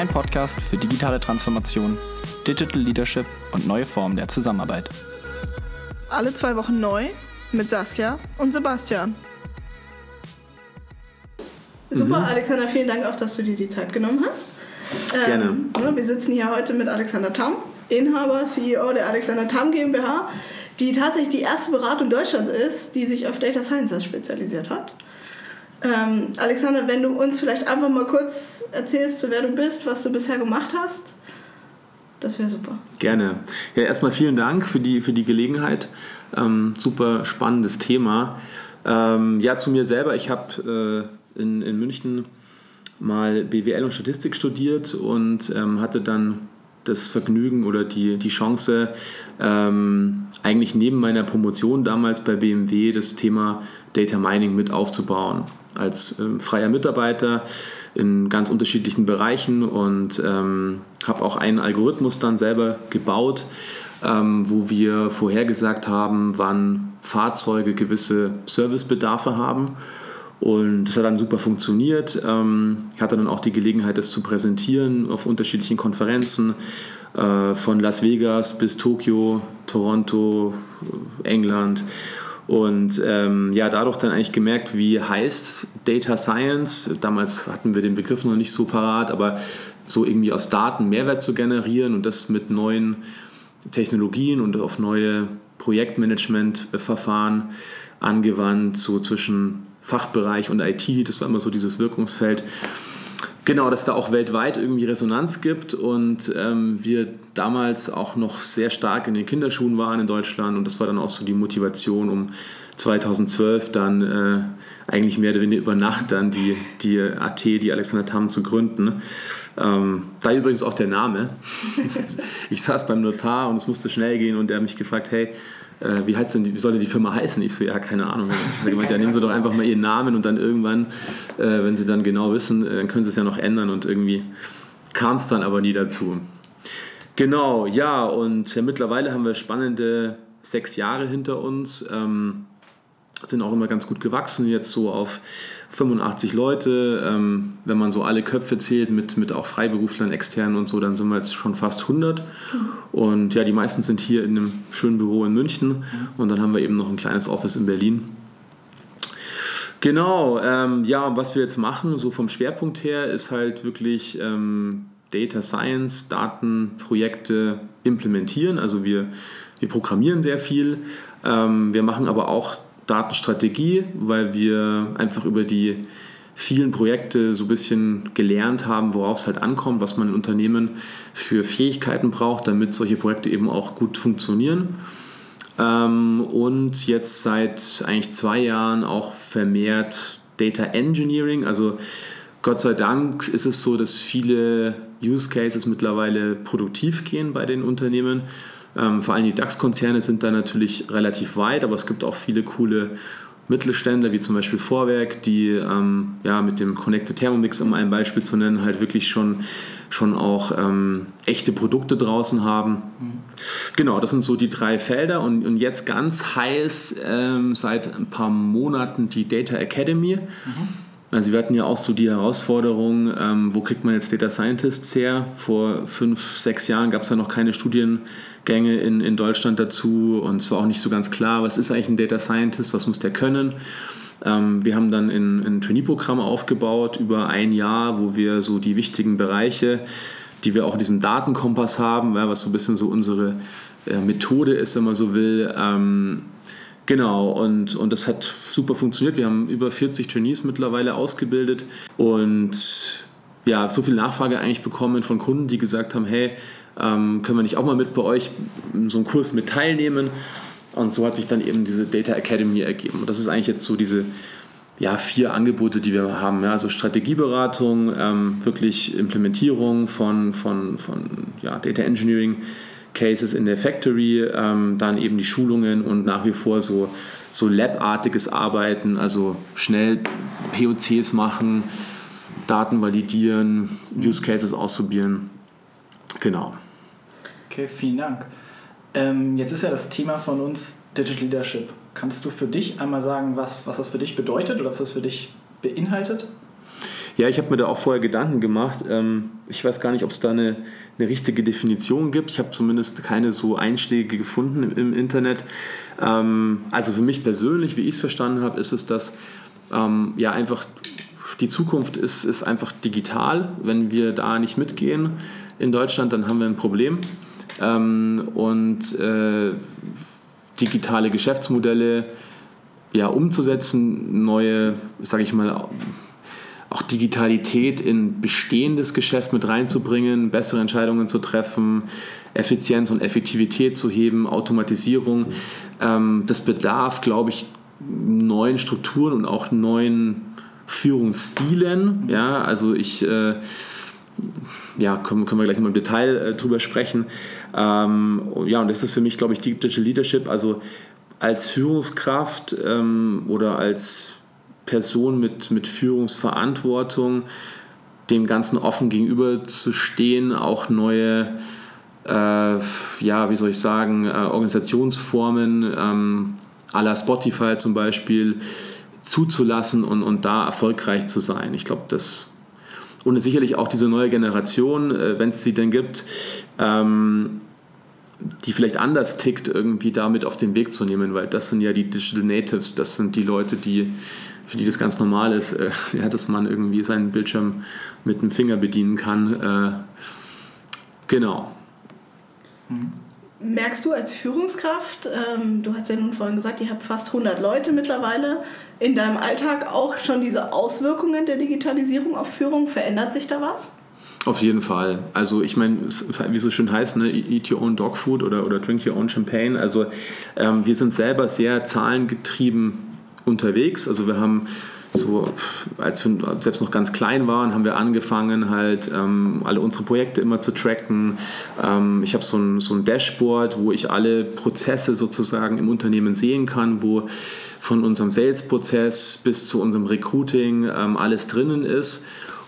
Dein Podcast für digitale Transformation, Digital Leadership und neue Formen der Zusammenarbeit. Alle zwei Wochen neu mit Saskia und Sebastian. Super, mhm. Alexander, vielen Dank auch, dass du dir die Zeit genommen hast. Gerne. Ähm, wir sitzen hier heute mit Alexander Tam, Inhaber, CEO der Alexander Tam GmbH, die tatsächlich die erste Beratung Deutschlands ist, die sich auf Data Sciences spezialisiert hat. Ähm, Alexander, wenn du uns vielleicht einfach mal kurz erzählst, wer du bist, was du bisher gemacht hast, das wäre super. Gerne. Ja, erstmal vielen Dank für die, für die Gelegenheit. Ähm, super spannendes Thema. Ähm, ja, zu mir selber. Ich habe äh, in, in München mal BWL und Statistik studiert und ähm, hatte dann das Vergnügen oder die, die Chance, ähm, eigentlich neben meiner Promotion damals bei BMW das Thema Data Mining mit aufzubauen. Als ähm, freier Mitarbeiter in ganz unterschiedlichen Bereichen und ähm, habe auch einen Algorithmus dann selber gebaut, ähm, wo wir vorhergesagt haben, wann Fahrzeuge gewisse Servicebedarfe haben und das hat dann super funktioniert. Ähm, ich hatte dann auch die Gelegenheit, das zu präsentieren auf unterschiedlichen Konferenzen, äh, von Las Vegas bis Tokio, Toronto, England. Und ähm, ja, dadurch dann eigentlich gemerkt, wie heißt Data Science. Damals hatten wir den Begriff noch nicht so parat, aber so irgendwie aus Daten Mehrwert zu generieren und das mit neuen Technologien und auf neue Projektmanagementverfahren angewandt, so zwischen Fachbereich und IT, das war immer so dieses Wirkungsfeld. Genau, dass da auch weltweit irgendwie Resonanz gibt und ähm, wir damals auch noch sehr stark in den Kinderschuhen waren in Deutschland und das war dann auch so die Motivation, um 2012 dann äh, eigentlich mehr oder weniger über Nacht dann die, die AT, die Alexander Tam zu gründen. Ähm, da übrigens auch der Name. ich saß beim Notar und es musste schnell gehen und der hat mich gefragt, hey, äh, wie heißt denn, wie soll die Firma heißen? Ich so, ja, keine Ahnung. Er gemeint, ja, nehmen Sie doch einfach mal Ihren Namen und dann irgendwann, äh, wenn Sie dann genau wissen, äh, dann können Sie es ja noch ändern und irgendwie kam es dann aber nie dazu. Genau, ja, und ja, mittlerweile haben wir spannende sechs Jahre hinter uns, ähm, sind auch immer ganz gut gewachsen, jetzt so auf 85 Leute. Ähm, wenn man so alle Köpfe zählt, mit, mit auch Freiberuflern, externen und so, dann sind wir jetzt schon fast 100. Und ja, die meisten sind hier in einem schönen Büro in München. Und dann haben wir eben noch ein kleines Office in Berlin. Genau, ähm, ja, was wir jetzt machen, so vom Schwerpunkt her, ist halt wirklich ähm, Data Science, Datenprojekte implementieren. Also wir, wir programmieren sehr viel. Ähm, wir machen aber auch Datenstrategie, weil wir einfach über die vielen Projekte so ein bisschen gelernt haben, worauf es halt ankommt, was man in Unternehmen für Fähigkeiten braucht, damit solche Projekte eben auch gut funktionieren. Ähm, und jetzt seit eigentlich zwei Jahren auch vermehrt Data Engineering. Also Gott sei Dank ist es so, dass viele Use Cases mittlerweile produktiv gehen bei den Unternehmen ähm, vor allem die DAX-Konzerne sind da natürlich relativ weit, aber es gibt auch viele coole Mittelständler, wie zum Beispiel Vorwerk, die ähm, ja, mit dem Connected Thermomix, um ein Beispiel zu nennen, halt wirklich schon, schon auch ähm, echte Produkte draußen haben. Mhm. Genau, das sind so die drei Felder und, und jetzt ganz heiß ähm, seit ein paar Monaten die Data Academy. Mhm. Also wir hatten ja auch so die Herausforderung, ähm, wo kriegt man jetzt Data Scientists her? Vor fünf, sechs Jahren gab es ja noch keine Studiengänge in, in Deutschland dazu und es war auch nicht so ganz klar, was ist eigentlich ein Data Scientist, was muss der können? Ähm, wir haben dann ein, ein Trainee-Programm aufgebaut über ein Jahr, wo wir so die wichtigen Bereiche, die wir auch in diesem Datenkompass haben, ja, was so ein bisschen so unsere äh, Methode ist, wenn man so will, ähm, Genau, und, und das hat super funktioniert. Wir haben über 40 Trainees mittlerweile ausgebildet und ja, so viel Nachfrage eigentlich bekommen von Kunden, die gesagt haben, hey, ähm, können wir nicht auch mal mit bei euch so einen Kurs mit teilnehmen? Und so hat sich dann eben diese Data Academy ergeben. Und das ist eigentlich jetzt so diese ja, vier Angebote, die wir haben. Ja, also Strategieberatung, ähm, wirklich Implementierung von, von, von ja, Data Engineering, Cases in der Factory, ähm, dann eben die Schulungen und nach wie vor so, so Lab-artiges Arbeiten, also schnell POCs machen, Daten validieren, Use Cases ausprobieren. Genau. Okay, vielen Dank. Ähm, jetzt ist ja das Thema von uns Digital Leadership. Kannst du für dich einmal sagen, was, was das für dich bedeutet oder was das für dich beinhaltet? Ja, ich habe mir da auch vorher Gedanken gemacht. Ähm, ich weiß gar nicht, ob es da eine, eine richtige Definition gibt. Ich habe zumindest keine so Einschläge gefunden im, im Internet. Ähm, also für mich persönlich, wie ich es verstanden habe, ist es, dass ähm, ja einfach die Zukunft ist, ist einfach digital. Wenn wir da nicht mitgehen in Deutschland, dann haben wir ein Problem. und äh, digitale Geschäftsmodelle ja, umzusetzen, neue, sage ich mal, auch Digitalität in bestehendes Geschäft mit reinzubringen, bessere Entscheidungen zu treffen, Effizienz und Effektivität zu heben, Automatisierung. Ähm, das bedarf, glaube ich, neuen Strukturen und auch neuen Führungsstilen. Ja, also ich, äh, ja, können, können wir gleich mal im Detail äh, drüber sprechen. Ähm, ja, und das ist für mich, glaube ich, Digital Leadership, also als Führungskraft ähm, oder als Person mit, mit Führungsverantwortung dem Ganzen offen gegenüber zu stehen, auch neue, äh, ja, wie soll ich sagen, äh, Organisationsformen ähm, à la Spotify zum Beispiel zuzulassen und, und da erfolgreich zu sein. Ich glaube, das und sicherlich auch diese neue Generation, äh, wenn es sie denn gibt, ähm, die vielleicht anders tickt, irgendwie damit auf den Weg zu nehmen, weil das sind ja die Digital Natives, das sind die Leute, die für die das ganz normal ist, äh, ja, dass man irgendwie seinen Bildschirm mit dem Finger bedienen kann. Äh, genau. Merkst du als Führungskraft, ähm, du hast ja nun vorhin gesagt, ihr habt fast 100 Leute mittlerweile, in deinem Alltag auch schon diese Auswirkungen der Digitalisierung auf Führung? Verändert sich da was? Auf jeden Fall. Also ich meine, wie es so schön heißt, ne, eat your own dog food oder, oder drink your own champagne. Also ähm, wir sind selber sehr zahlengetrieben unterwegs. Also wir haben so, als wir selbst noch ganz klein waren, haben wir angefangen, halt ähm, alle unsere Projekte immer zu tracken. Ähm, ich habe so ein, so ein Dashboard, wo ich alle Prozesse sozusagen im Unternehmen sehen kann, wo von unserem Sales-Prozess bis zu unserem Recruiting ähm, alles drinnen ist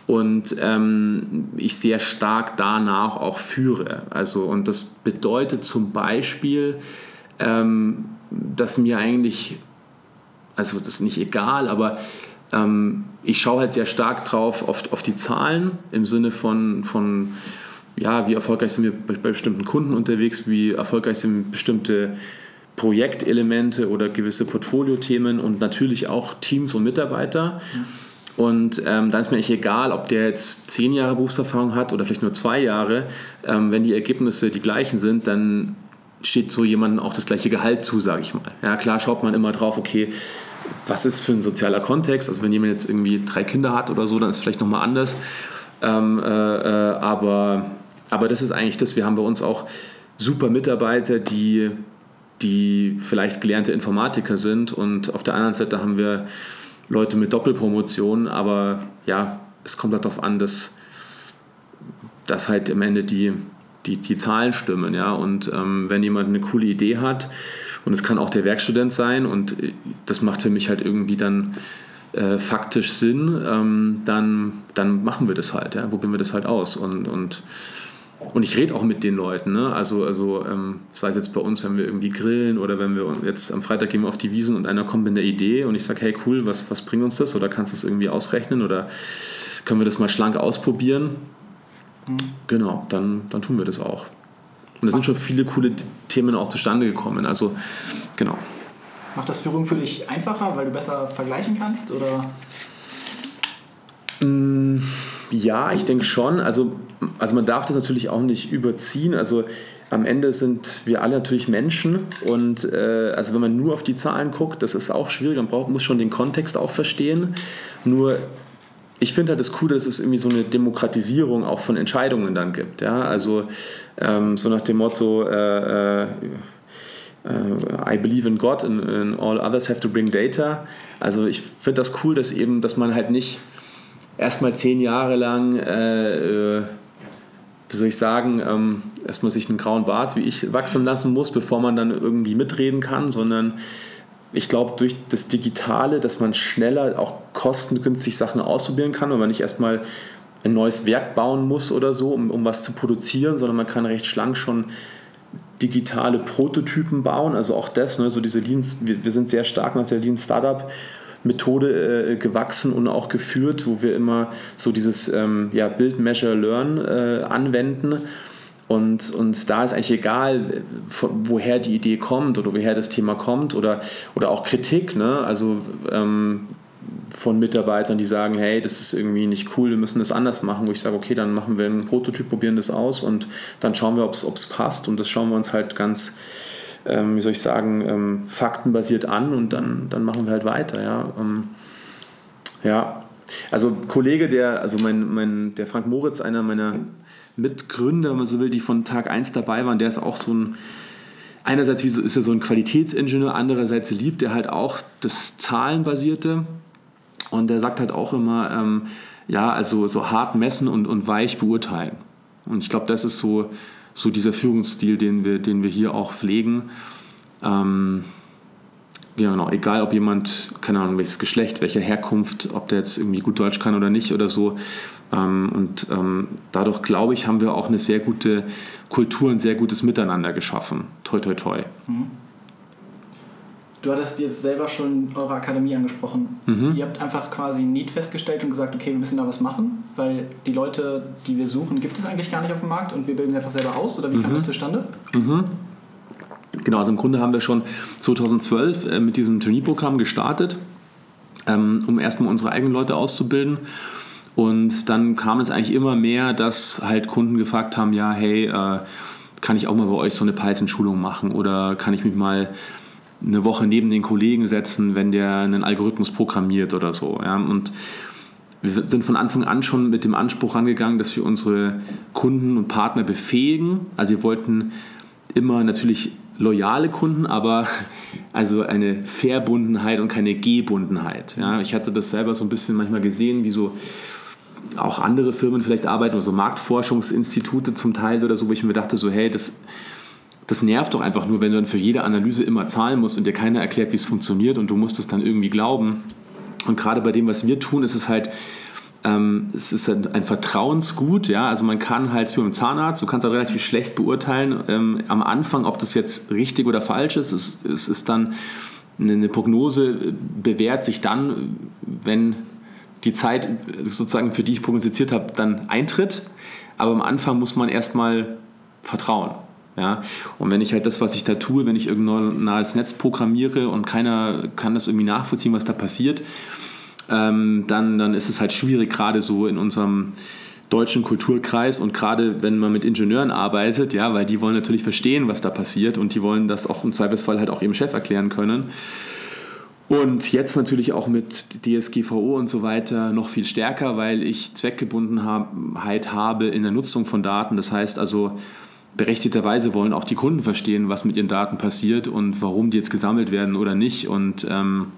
und ähm, ich sehr stark danach auch führe. Also, und das bedeutet zum Beispiel, ähm, dass mir eigentlich also das ist nicht egal, aber ähm, ich schaue halt sehr stark drauf auf, auf die Zahlen im Sinne von, von ja, wie erfolgreich sind wir bei, bestimmten Kunden unterwegs, wie erfolgreich sind bestimmte Projektelemente oder gewisse Portfoliothemen und natürlich auch Teams und Mitarbeiter. Mhm. Und ähm, dann ist mir eigentlich egal, ob der jetzt zehn Jahre Berufserfahrung hat oder vielleicht nur zwei Jahre. Ähm, wenn die Ergebnisse die gleichen sind, dann steht so jemandem auch das gleiche Gehalt zu, sage ich mal. Ja, klar schaut man immer drauf, okay, was ist für ein sozialer Kontext? Also wenn jemand jetzt irgendwie drei Kinder hat oder so, dann ist es vielleicht nochmal anders. Ähm, äh, äh, aber, aber das ist eigentlich das, wir haben bei uns auch super Mitarbeiter, die, die vielleicht gelernte Informatiker sind und auf der anderen Seite haben wir Leute mit Doppelpromotion, aber ja, es kommt halt darauf an, dass, dass halt am Ende die, die, die Zahlen stimmen. Ja? Und ähm, wenn jemand eine coole Idee hat, und es kann auch der Werkstudent sein, und äh, das macht für mich halt irgendwie dann äh, faktisch Sinn, ähm, dann, dann machen wir das halt, ja? probieren wir das halt aus. Und, und, und ich rede auch mit den Leuten, ne? also, also ähm, sei es jetzt bei uns, wenn wir irgendwie grillen oder wenn wir jetzt am Freitag gehen wir auf die Wiesen und einer kommt mit einer Idee und ich sage, hey cool, was, was bringt uns das oder kannst du es irgendwie ausrechnen oder können wir das mal schlank ausprobieren? Mhm. Genau, dann, dann tun wir das auch. Und da sind schon viele coole Themen auch zustande gekommen. Also, genau. Macht das Führung für dich einfacher, weil du besser vergleichen kannst? Oder? Mm, ja, ich denke schon. Also, also man darf das natürlich auch nicht überziehen. Also am Ende sind wir alle natürlich Menschen und äh, also wenn man nur auf die Zahlen guckt, das ist auch schwierig. Man braucht, muss schon den Kontext auch verstehen. Nur ich finde halt das Coole, dass es irgendwie so eine Demokratisierung auch von Entscheidungen dann gibt. Ja? Also ähm, so nach dem Motto, äh, äh, I believe in God and, and, all others have to bring data. Also ich finde das cool, dass eben, dass man halt nicht erstmal zehn Jahre lang, äh, äh, wie soll ich sagen, ähm, erstmal sich einen grauen Bart wie ich wachsen lassen muss, bevor man dann irgendwie mitreden kann, sondern ich glaube, durch das Digitale, dass man schneller auch kostengünstig Sachen ausprobieren kann und man nicht erstmal ein neues Werk bauen muss oder so, um, um was zu produzieren, sondern man kann recht schlank schon digitale Prototypen bauen. Also auch das, ne, so diese Lean, wir, wir sind sehr stark nach der Lean Startup Methode äh, gewachsen und auch geführt, wo wir immer so dieses ähm, ja, Build, Measure, Learn äh, anwenden. Und, und da ist eigentlich egal, woher die Idee kommt oder woher das Thema kommt oder, oder auch Kritik. Ne? Also ähm, von Mitarbeitern, die sagen, hey, das ist irgendwie nicht cool, wir müssen das anders machen, wo ich sage, okay, dann machen wir einen Prototyp, probieren das aus und dann schauen wir, ob es passt und das schauen wir uns halt ganz, ähm, wie soll ich sagen, ähm, faktenbasiert an und dann, dann machen wir halt weiter, ja. Ähm, ja, also Kollege, der, also mein, mein, der Frank Moritz, einer meiner Mitgründer, wenn man so will, die von Tag 1 dabei waren, der ist auch so ein einerseits ist er so ein Qualitätsingenieur, andererseits liebt er halt auch das Zahlenbasierte. Und er sagt halt auch immer, ähm, ja, also so hart messen und, und weich beurteilen. Und ich glaube, das ist so, so dieser Führungsstil, den wir, den wir hier auch pflegen. Ähm, genau, egal ob jemand, keine Ahnung, welches Geschlecht, welche Herkunft, ob der jetzt irgendwie gut Deutsch kann oder nicht oder so. Ähm, und ähm, dadurch, glaube ich, haben wir auch eine sehr gute Kultur, ein sehr gutes Miteinander geschaffen. Toi, toi, toi. Mhm. Du hattest jetzt selber schon eure Akademie angesprochen. Mhm. Ihr habt einfach quasi ein Need festgestellt und gesagt, okay, wir müssen da was machen, weil die Leute, die wir suchen, gibt es eigentlich gar nicht auf dem Markt und wir bilden sie einfach selber aus oder wie mhm. kam das zustande? Mhm. Genau, also im Grunde haben wir schon 2012 äh, mit diesem Trainee-Programm gestartet, ähm, um erstmal unsere eigenen Leute auszubilden. Und dann kam es eigentlich immer mehr, dass halt Kunden gefragt haben, ja, hey, äh, kann ich auch mal bei euch so eine Python-Schulung machen oder kann ich mich mal eine Woche neben den Kollegen setzen, wenn der einen Algorithmus programmiert oder so. Ja? Und wir sind von Anfang an schon mit dem Anspruch rangegangen, dass wir unsere Kunden und Partner befähigen. Also wir wollten immer natürlich loyale Kunden, aber also eine Verbundenheit und keine Gebundenheit. Ja? Ich hatte das selber so ein bisschen manchmal gesehen, wie so auch andere Firmen vielleicht arbeiten, also Marktforschungsinstitute zum Teil oder so, wo ich mir dachte, so hey, das das nervt doch einfach nur, wenn du dann für jede Analyse immer zahlen musst und dir keiner erklärt, wie es funktioniert und du musst es dann irgendwie glauben. Und gerade bei dem, was wir tun, ist es halt, ähm, es ist ein Vertrauensgut, ja, also man kann halt, wie beim Zahnarzt, du kannst halt relativ schlecht beurteilen ähm, am Anfang, ob das jetzt richtig oder falsch ist. Es, es ist dann, eine Prognose bewährt sich dann, wenn die Zeit sozusagen, für die ich prognostiziert habe, dann eintritt. Aber am Anfang muss man erstmal vertrauen. Ja? Und wenn ich halt das, was ich da tue, wenn ich irgendein neues Netz programmiere und keiner kann das irgendwie nachvollziehen, was da passiert, ähm, dann, dann ist es halt schwierig, gerade so in unserem deutschen Kulturkreis und gerade wenn man mit Ingenieuren arbeitet, ja, weil die wollen natürlich verstehen, was da passiert und die wollen das auch im Zweifelsfall halt auch ihrem Chef erklären können. Und jetzt natürlich auch mit DSGVO und so weiter noch viel stärker, weil ich Zweckgebundenheit habe in der Nutzung von Daten. Das heißt also, berechtigterweise wollen auch die Kunden verstehen, was mit ihren Daten passiert und warum die jetzt gesammelt werden oder nicht. Und ähm,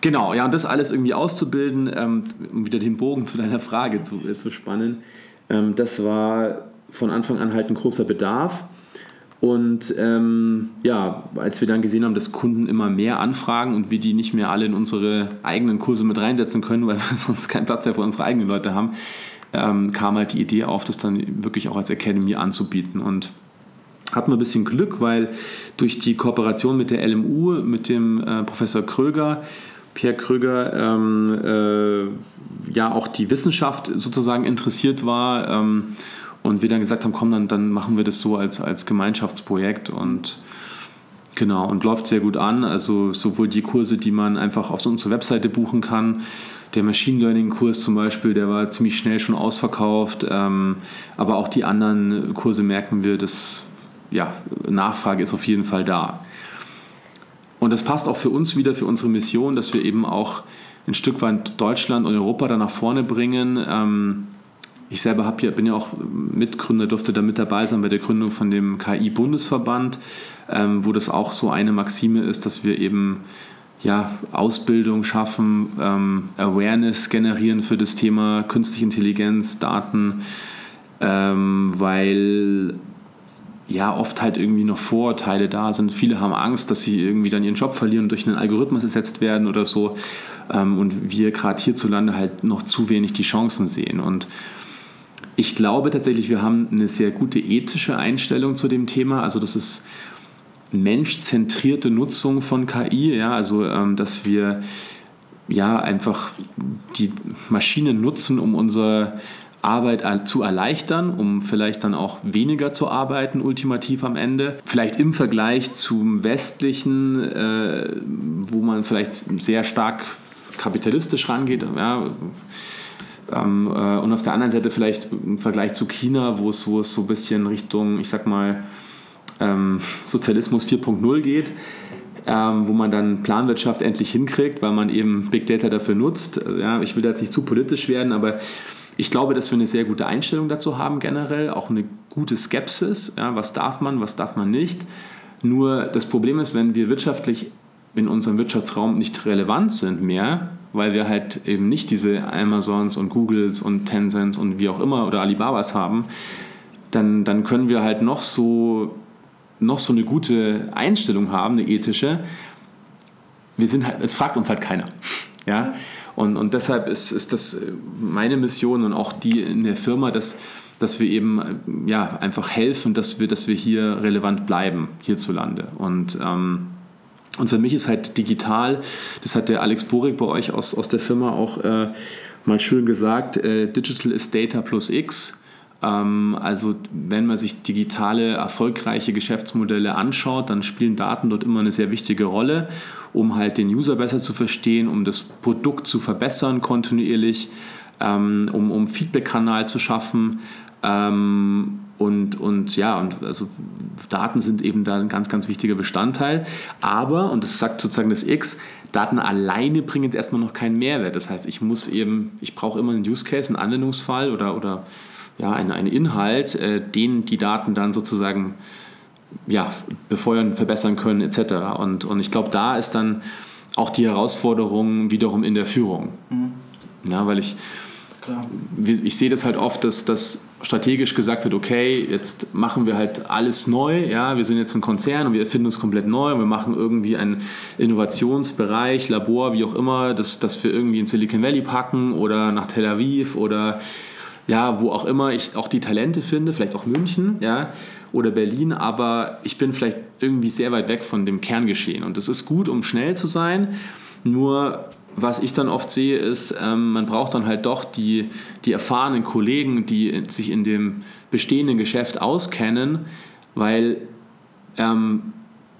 genau, ja, und das alles irgendwie auszubilden, ähm, um wieder den Bogen zu deiner Frage zu, äh, zu spannen, ähm, das war von Anfang an halt ein großer Bedarf. Und ähm, ja, als wir dann gesehen haben, dass Kunden immer mehr anfragen und wir die nicht mehr alle in unsere eigenen Kurse mit reinsetzen können, weil wir sonst keinen Platz mehr für unsere eigenen Leute haben, ähm, kam halt die Idee auf, das dann wirklich auch als Academy anzubieten. Und hatten wir ein bisschen Glück, weil durch die Kooperation mit der LMU, mit dem äh, Professor Kröger, Pierre Kröger, ähm, äh, ja auch die Wissenschaft sozusagen interessiert war ähm, und wir dann gesagt haben, komm, dann, dann machen wir das so als, als Gemeinschaftsprojekt und genau und läuft sehr gut an. Also sowohl die Kurse, die man einfach auf unserer Webseite buchen kann, der Machine Learning-Kurs zum Beispiel, der war ziemlich schnell schon ausverkauft. Ähm, aber auch die anderen Kurse merken wir, dass ja, Nachfrage ist auf jeden Fall da. Und das passt auch für uns wieder, für unsere Mission, dass wir eben auch ein Stück weit Deutschland und Europa da nach vorne bringen. Ähm, ich selber hab ja, bin ja auch Mitgründer, durfte da mit dabei sein bei der Gründung von dem KI-Bundesverband, ähm, wo das auch so eine Maxime ist, dass wir eben ja, Ausbildung schaffen, ähm, Awareness generieren für das Thema künstliche Intelligenz, Daten, ähm, weil ja oft halt irgendwie noch Vorurteile da sind. Viele haben Angst, dass sie irgendwie dann ihren Job verlieren und durch einen Algorithmus ersetzt werden oder so. Ähm, und wir gerade hierzulande halt noch zu wenig die Chancen sehen. Und ich glaube tatsächlich, wir haben eine sehr gute ethische Einstellung zu dem Thema. Also das ist menschzentrierte Nutzung von KI, ja, also ähm, dass wir ja einfach die Maschinen nutzen, um unsere Arbeit zu erleichtern, um vielleicht dann auch weniger zu arbeiten, ultimativ am Ende. Vielleicht im Vergleich zum westlichen, äh, wo man vielleicht sehr stark kapitalistisch rangeht. Ja, ähm, äh, und auf der anderen Seite vielleicht im Vergleich zu China, wo es, so ein bisschen Richtung, ich sag mal, ähm, Sozialismus 4.0 geht, ähm, wo man dann Planwirtschaft endlich hinkriegt, weil man eben Big Data dafür nutzt. Ja, ich will jetzt nicht zu politisch werden, aber ich glaube, dass wir eine sehr gute Einstellung dazu haben generell, auch eine gute Skepsis. Ja, was darf man, was darf man nicht. Nur das Problem ist, wenn wir wirtschaftlich in unserem Wirtschaftsraum nicht relevant sind mehr, weil wir halt eben nicht diese Amazons und Googles und Tencents und wie auch immer oder Alibabas haben, dann, dann können wir halt noch so, noch so eine gute Einstellung haben, eine ethische. Wir sind halt, es fragt uns halt keiner. Ja? Und, und deshalb ist, ist das meine Mission und auch die in der Firma, dass, dass wir eben ja, einfach helfen, dass wir, dass wir hier relevant bleiben, hierzulande. Und ähm, und für mich ist halt digital, das hat der Alex Borik bei euch aus, aus der Firma auch äh, mal schön gesagt, äh, Digital ist Data plus X. Ähm, also wenn man sich digitale, erfolgreiche Geschäftsmodelle anschaut, dann spielen Daten dort immer eine sehr wichtige Rolle, um halt den User besser zu verstehen, um das Produkt zu verbessern kontinuierlich, ähm, um, um Feedback-Kanal zu schaffen. Ähm, und, und ja, und also Daten sind eben da ein ganz, ganz wichtiger Bestandteil. Aber, und das sagt sozusagen das X, Daten alleine bringen jetzt erstmal noch keinen Mehrwert. Das heißt, ich muss eben, ich brauche immer einen Use Case, einen Anwendungsfall oder, oder ja, einen, einen Inhalt, äh, den die Daten dann sozusagen ja, befeuern, verbessern können, etc. Und, und ich glaube, da ist dann auch die Herausforderung wiederum in der Führung. Mhm. Ja, weil ich, ich sehe das halt oft, dass, dass strategisch gesagt wird, okay, jetzt machen wir halt alles neu, ja, wir sind jetzt ein Konzern und wir erfinden uns komplett neu und wir machen irgendwie einen Innovationsbereich, Labor, wie auch immer, das, das wir irgendwie in Silicon Valley packen oder nach Tel Aviv oder ja, wo auch immer ich auch die Talente finde, vielleicht auch München, ja, oder Berlin, aber ich bin vielleicht irgendwie sehr weit weg von dem Kerngeschehen und das ist gut, um schnell zu sein, nur was ich dann oft sehe, ist, ähm, man braucht dann halt doch die, die erfahrenen Kollegen, die sich in dem bestehenden Geschäft auskennen, weil ähm,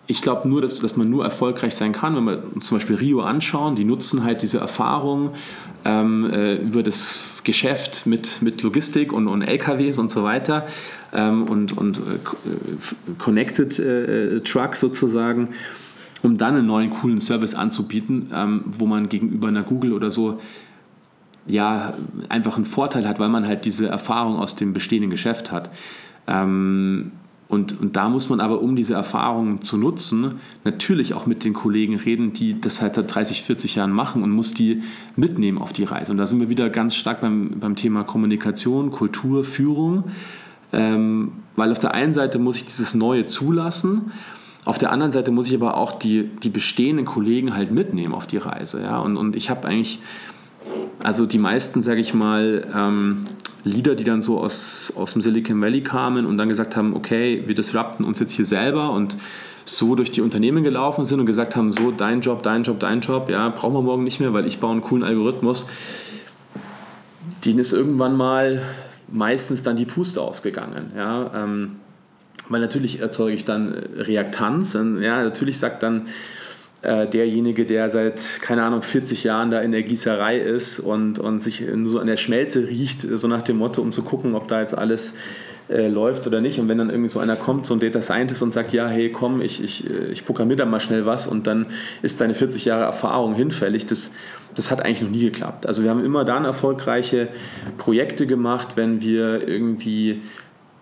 ich glaube nur, dass, dass man nur erfolgreich sein kann, wenn wir uns zum Beispiel Rio anschauen, die nutzen halt diese Erfahrung ähm, äh, über das Geschäft mit, mit Logistik und, und LKWs und so weiter ähm, und, und äh, Connected äh, Trucks sozusagen um dann einen neuen coolen Service anzubieten, ähm, wo man gegenüber einer Google oder so ja einfach einen Vorteil hat, weil man halt diese Erfahrung aus dem bestehenden Geschäft hat. Ähm, und, und da muss man aber, um diese Erfahrungen zu nutzen, natürlich auch mit den Kollegen reden, die das halt seit 30, 40 Jahren machen und muss die mitnehmen auf die Reise. Und da sind wir wieder ganz stark beim, beim Thema Kommunikation, Kultur, Führung. Ähm, weil auf der einen Seite muss ich dieses Neue zulassen auf der anderen Seite muss ich aber auch die, die bestehenden Kollegen halt mitnehmen auf die Reise. Ja? Und, und ich habe eigentlich, also die meisten, sage ich mal, ähm, Leader, die dann so aus, aus dem Silicon Valley kamen und dann gesagt haben, okay, wir disrupten uns jetzt hier selber und so durch die Unternehmen gelaufen sind und gesagt haben, so dein Job, dein Job, dein Job, ja, brauchen wir morgen nicht mehr, weil ich baue einen coolen Algorithmus. Denen ist irgendwann mal meistens dann die Puste ausgegangen. Ja, ähm, weil natürlich erzeuge ich dann äh, Reaktanz. Ja, natürlich sagt dann äh, derjenige, der seit, keine Ahnung, 40 Jahren da in der Gießerei ist und, und sich nur so an der Schmelze riecht, so nach dem Motto, um zu gucken, ob da jetzt alles äh, läuft oder nicht. Und wenn dann irgendwie so einer kommt, so ein Data Scientist und sagt, ja, hey, komm, ich, ich, äh, ich programmiere da mal schnell was und dann ist deine 40 Jahre Erfahrung hinfällig, das, das hat eigentlich noch nie geklappt. Also wir haben immer dann erfolgreiche Projekte gemacht, wenn wir irgendwie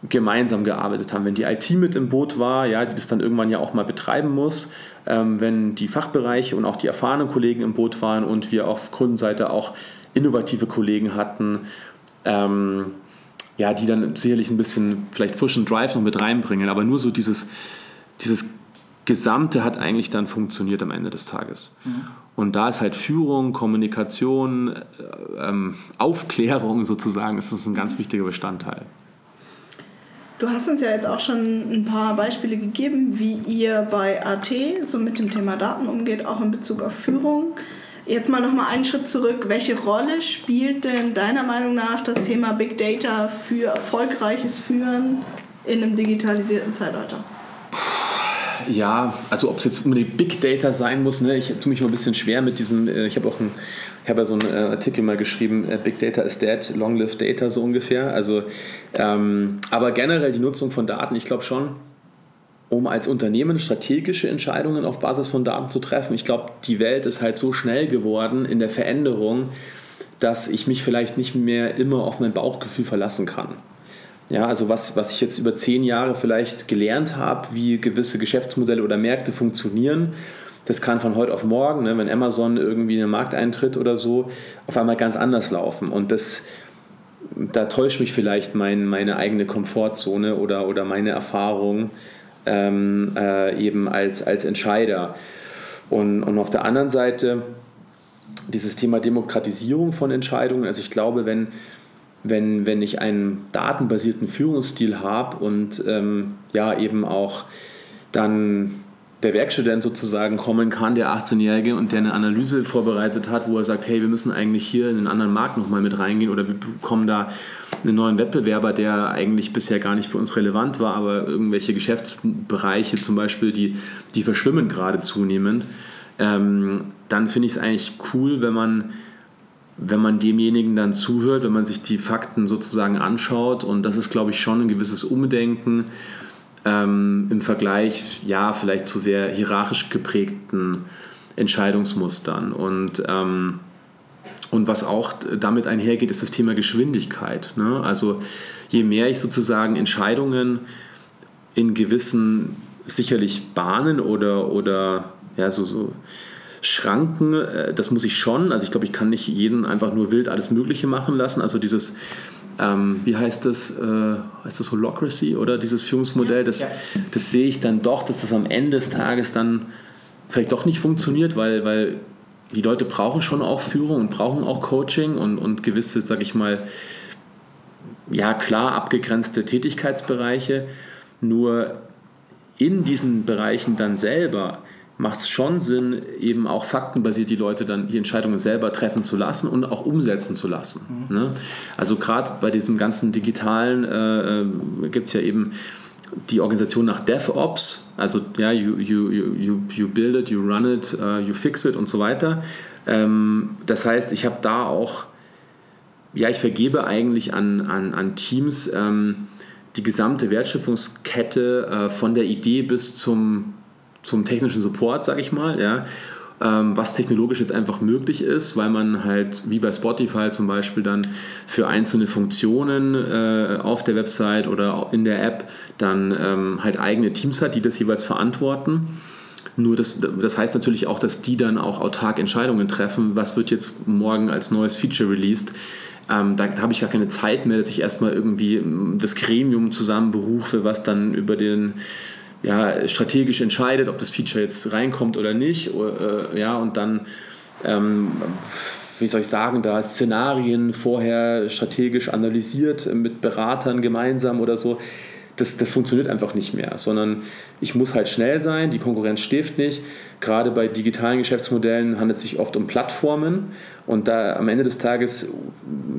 gemeinsam gearbeitet haben. Wenn die IT mit im Boot war, ja, die das dann irgendwann ja auch mal betreiben muss, ähm, wenn die Fachbereiche und auch die erfahrenen Kollegen im Boot waren und wir auf Kundenseite auch innovative Kollegen hatten, ähm, ja, die dann sicherlich ein bisschen vielleicht frischen Drive noch mit reinbringen, aber nur so dieses, dieses Gesamte hat eigentlich dann funktioniert am Ende des Tages. Mhm. Und da ist halt Führung, Kommunikation, äh, ähm, Aufklärung sozusagen, ist das ein ganz wichtiger Bestandteil. Du hast uns ja jetzt auch schon ein paar Beispiele gegeben, wie ihr bei AT so mit dem Thema Daten umgeht, auch in Bezug auf Führung. Jetzt mal nochmal einen Schritt zurück. Welche Rolle spielt denn deiner Meinung nach das Thema Big Data für erfolgreiches Führen in einem digitalisierten Zeitalter? Ja, also ob es jetzt unbedingt Big Data sein muss, ne? ich tue mich mal ein bisschen schwer mit diesem, äh, ich habe auch ein, ich habe ja so einen äh, Artikel mal geschrieben, äh, Big Data is dead, Long Live Data so ungefähr. Also, ähm, aber generell die Nutzung von Daten, ich glaube schon, um als Unternehmen strategische Entscheidungen auf Basis von Daten zu treffen. Ich glaube, die Welt ist halt so schnell geworden in der Veränderung, dass ich mich vielleicht nicht mehr immer auf mein Bauchgefühl verlassen kann. Ja, also was, was ich jetzt über zehn Jahre vielleicht gelernt habe, wie gewisse Geschäftsmodelle oder Märkte funktionieren, das kann von heute auf morgen, ne, wenn Amazon irgendwie in den Markt eintritt oder so, auf einmal ganz anders laufen. Und das, da täuscht mich vielleicht mein, meine eigene Komfortzone oder, oder meine Erfahrung ähm, äh, eben als, als Entscheider. Und, und auf der anderen Seite dieses Thema Demokratisierung von Entscheidungen. Also ich glaube, wenn, wenn, wenn ich einen datenbasierten Führungsstil habe und ähm, ja eben auch dann der Werkstudent sozusagen kommen kann, der 18-Jährige und der eine Analyse vorbereitet hat, wo er sagt, hey, wir müssen eigentlich hier in einen anderen Markt nochmal mit reingehen oder wir bekommen da einen neuen Wettbewerber, der eigentlich bisher gar nicht für uns relevant war, aber irgendwelche Geschäftsbereiche zum Beispiel, die, die verschwimmen gerade zunehmend, ähm, dann finde ich es eigentlich cool, wenn man wenn man demjenigen dann zuhört, wenn man sich die Fakten sozusagen anschaut. Und das ist, glaube ich, schon ein gewisses Umdenken ähm, im Vergleich, ja, vielleicht zu sehr hierarchisch geprägten Entscheidungsmustern. Und, ähm, und was auch damit einhergeht, ist das Thema Geschwindigkeit. Ne? Also je mehr ich sozusagen Entscheidungen in gewissen sicherlich Bahnen oder, oder ja, so, so Schranken, äh, das muss ich schon. Also ich glaube, ich kann nicht jeden einfach nur wild alles Mögliche machen lassen. Also dieses, ähm, wie heißt das, äh, heißt das Holocracy oder dieses Führungsmodell, das, ja. das sehe ich dann doch, dass das am Ende des Tages dann vielleicht doch nicht funktioniert, weil, weil die Leute brauchen schon auch Führung und brauchen auch Coaching und, und gewisse, sag ich mal, ja klar abgegrenzte Tätigkeitsbereiche. Nur in diesen Bereichen dann selber macht es schon Sinn, eben auch faktenbasiert die Leute dann die Entscheidungen selber treffen zu lassen und auch umsetzen zu lassen. Mhm. Ne? Also gerade bei diesem ganzen digitalen äh, äh gibt es ja eben die Organisation nach DevOps, also ja, you, you, you, you build it, you run it, uh, you fix it und so weiter. Ähm, das heißt, ich habe da auch, ja, ich vergebe eigentlich an, an, an Teams ähm, die gesamte Wertschöpfungskette äh, von der Idee bis zum zum technischen Support, sage ich mal, ja, ähm, was technologisch jetzt einfach möglich ist, weil man halt wie bei Spotify zum Beispiel dann für einzelne Funktionen äh, auf der Website oder in der App dann ähm, halt eigene Teams hat, die das jeweils verantworten. Nur das, das heißt natürlich auch, dass die dann auch autark Entscheidungen treffen, was wird jetzt morgen als neues Feature released. Ähm, da, da habe ich gar keine Zeit mehr, dass ich erstmal irgendwie das Gremium zusammenberufe, was dann über den ja, strategisch entscheidet, ob das Feature jetzt reinkommt oder nicht. Äh, ja, und dann, ähm, wie soll ich sagen, da Szenarien vorher strategisch analysiert mit Beratern gemeinsam oder so. Das, das funktioniert einfach nicht mehr, sondern ich muss halt schnell sein, die Konkurrenz schläft nicht. Gerade bei digitalen Geschäftsmodellen handelt es sich oft um Plattformen und da am Ende des Tages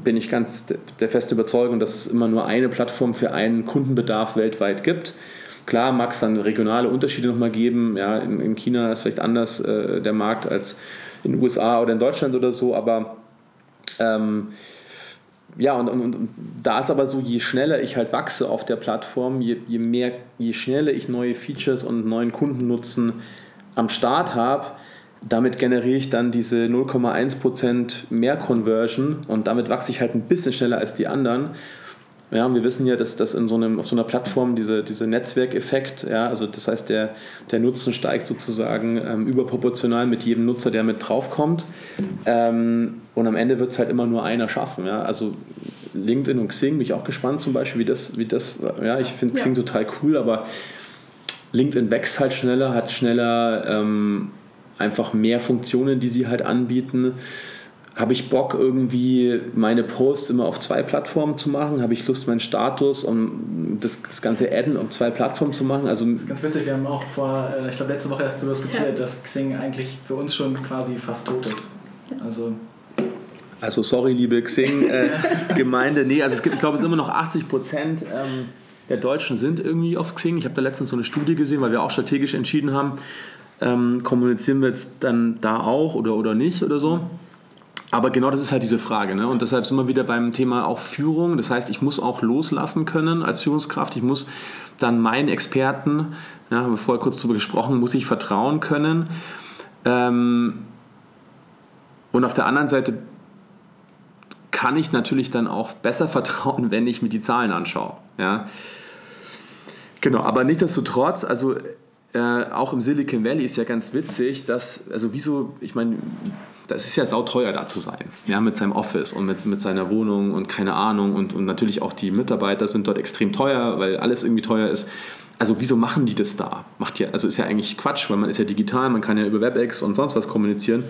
bin ich ganz der festen Überzeugung, dass es immer nur eine Plattform für einen Kundenbedarf weltweit gibt. Klar mag es dann regionale Unterschiede nochmal geben. Ja, in, in, China ist vielleicht anders äh, der Markt als in den USA oder in Deutschland oder so, aber ähm, ja, und, und, und, da ist aber so, je schneller ich halt wachse auf der Plattform, je, je mehr, je schneller ich neue Features und neuen Kundennutzen am Start habe, damit generiere ich dann diese 0,1% mehr Conversion und damit wachse ich halt ein bisschen schneller als die anderen. Ja, wir wissen ja, dass das in so einem, auf so einer Plattform diese, diese Netzwerkeffekt, ja, also das heißt, der, der Nutzen steigt sozusagen ähm, überproportional mit jedem Nutzer, der mit draufkommt. Ähm, und am Ende wird es halt immer nur einer schaffen. Ja? Also LinkedIn und Xing bin ich auch gespannt zum Beispiel, wie das, wie das ja, ich finde Xing ja. total cool, aber LinkedIn wächst halt schneller, hat schneller ähm, einfach mehr Funktionen, die sie halt anbieten habe ich Bock, irgendwie meine Posts immer auf zwei Plattformen zu machen? Habe ich Lust, meinen Status um das, das ganze Adden auf zwei Plattformen zu machen? Also, das ist ganz witzig, wir haben auch vor, äh, ich glaube, letzte Woche erst darüber diskutiert, ja. dass Xing eigentlich für uns schon quasi fast tot ist. Also. Also sorry, liebe Xing-Gemeinde. Äh, nee, also es gibt, ich glaube, es sind immer noch 80 Prozent ähm, der Deutschen sind irgendwie auf Xing. Ich habe da letztens so eine Studie gesehen, weil wir auch strategisch entschieden haben, ähm, kommunizieren wir jetzt dann da auch oder, oder nicht oder so. Aber genau das ist halt diese Frage. Ne? Und deshalb sind wir wieder beim Thema auch Führung. Das heißt, ich muss auch loslassen können als Führungskraft. Ich muss dann meinen Experten, ja, haben wir vorher kurz darüber gesprochen, muss ich vertrauen können. Ähm, und auf der anderen Seite kann ich natürlich dann auch besser vertrauen, wenn ich mir die Zahlen anschaue. Ja? Genau, aber nichtsdestotrotz, also äh, auch im Silicon Valley ist ja ganz witzig, dass, also wieso, ich meine, das ist ja sauteuer da zu sein, ja, mit seinem Office und mit, mit seiner Wohnung und keine Ahnung und, und natürlich auch die Mitarbeiter sind dort extrem teuer, weil alles irgendwie teuer ist. Also wieso machen die das da? Macht ja, also ist ja eigentlich Quatsch, weil man ist ja digital, man kann ja über WebEx und sonst was kommunizieren.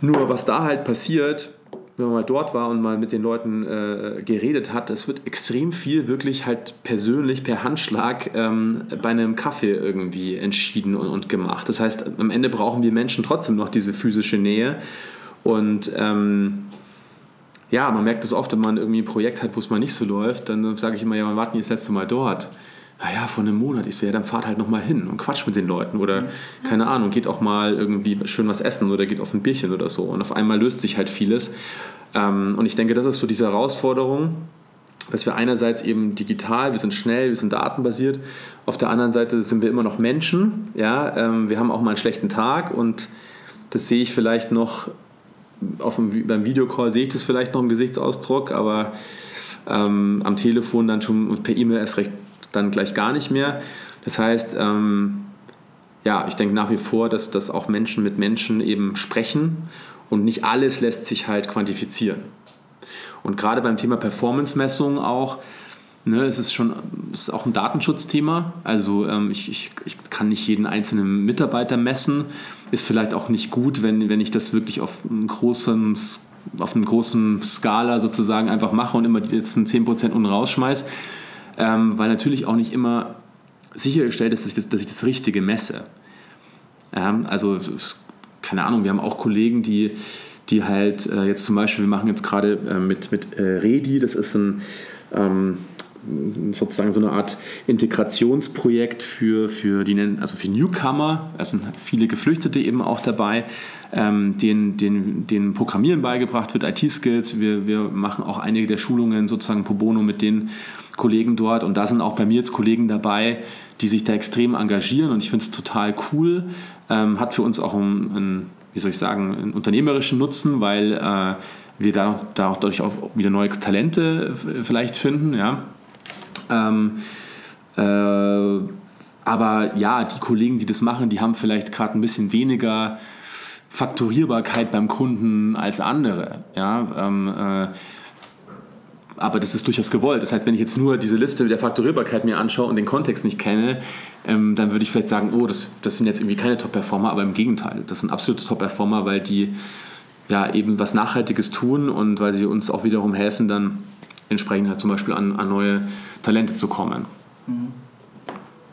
Nur was da halt passiert, wenn man mal dort war und mal mit den Leuten äh, geredet hat, es wird extrem viel wirklich halt persönlich per Handschlag ähm, bei einem Kaffee irgendwie entschieden und, und, gemacht. Das heißt, am Ende brauchen wir Menschen trotzdem noch diese physische Nähe und ähm, ja, man merkt es oft, wenn man irgendwie ein Projekt hat, wo es mal nicht so läuft, dann sage ich immer, ja, wir warten jetzt letzte Mal dort. Naja, vor einem Monat. Ich so, ja, dann fahrt halt nochmal hin und quatscht mit den Leuten. Oder, keine Ahnung, geht auch mal irgendwie schön was essen oder geht auf ein Bierchen oder so. Und auf einmal löst sich halt vieles. Ähm, und ich denke, das ist so diese Herausforderung, dass wir einerseits eben digital, wir sind schnell, wir sind datenbasiert, auf der anderen Seite sind wir immer noch Menschen. Ja? Ähm, wir haben auch mal einen schlechten Tag und das sehe ich vielleicht noch, auf dem, beim Videocall sehe ich das vielleicht noch im Gesichtsausdruck, aber ähm, am Telefon dann schon und per E-Mail erst recht dann gleich gar nicht mehr. Das heißt, ähm, ja, ich denke nach wie vor, dass, dass auch Menschen mit Menschen eben sprechen und nicht alles lässt sich halt quantifizieren. Und gerade beim Thema Performance-Messung auch, ne, es ist schon es ist auch ein Datenschutzthema. Also ähm, ich, ich, ich kann nicht jeden einzelnen Mitarbeiter messen. Ist vielleicht auch nicht gut, wenn, wenn ich das wirklich auf einem großen auf einem großen Skala sozusagen einfach mache und immer die letzten 10% unten rausschmeiße, ähm, weil natürlich auch nicht immer sichergestellt ist, dass ich das, dass ich das Richtige messe. Ähm, also keine Ahnung, wir haben auch Kollegen, die, die halt äh, jetzt zum Beispiel, wir machen jetzt gerade äh, mit, mit äh, Redi, das ist ein ähm, sozusagen so eine Art Integrationsprojekt für, für die also für Newcomer, also viele Geflüchtete eben auch dabei, ähm, denen, denen, denen Programmieren beigebracht wird, IT-Skills. Wir, wir machen auch einige der Schulungen sozusagen pro bono mit den Kollegen dort und da sind auch bei mir jetzt Kollegen dabei, die sich da extrem engagieren und ich finde es total cool. Ähm, hat für uns auch einen, wie soll ich sagen, einen unternehmerischen Nutzen, weil äh, wir da, auch dadurch auch wieder neue Talente vielleicht finden. Ja. Ähm, äh, aber ja, die Kollegen, die das machen, die haben vielleicht gerade ein bisschen weniger Fakturierbarkeit beim Kunden als andere. Ja, ähm, äh, aber das ist durchaus gewollt. Das heißt, wenn ich jetzt nur diese Liste der Faktorierbarkeit mir anschaue und den Kontext nicht kenne, ähm, dann würde ich vielleicht sagen, oh, das, das sind jetzt irgendwie keine Top-Performer, aber im Gegenteil, das sind absolute Top-Performer, weil die ja eben was Nachhaltiges tun und weil sie uns auch wiederum helfen, dann entsprechend halt zum Beispiel an, an neue Talente zu kommen. Mhm.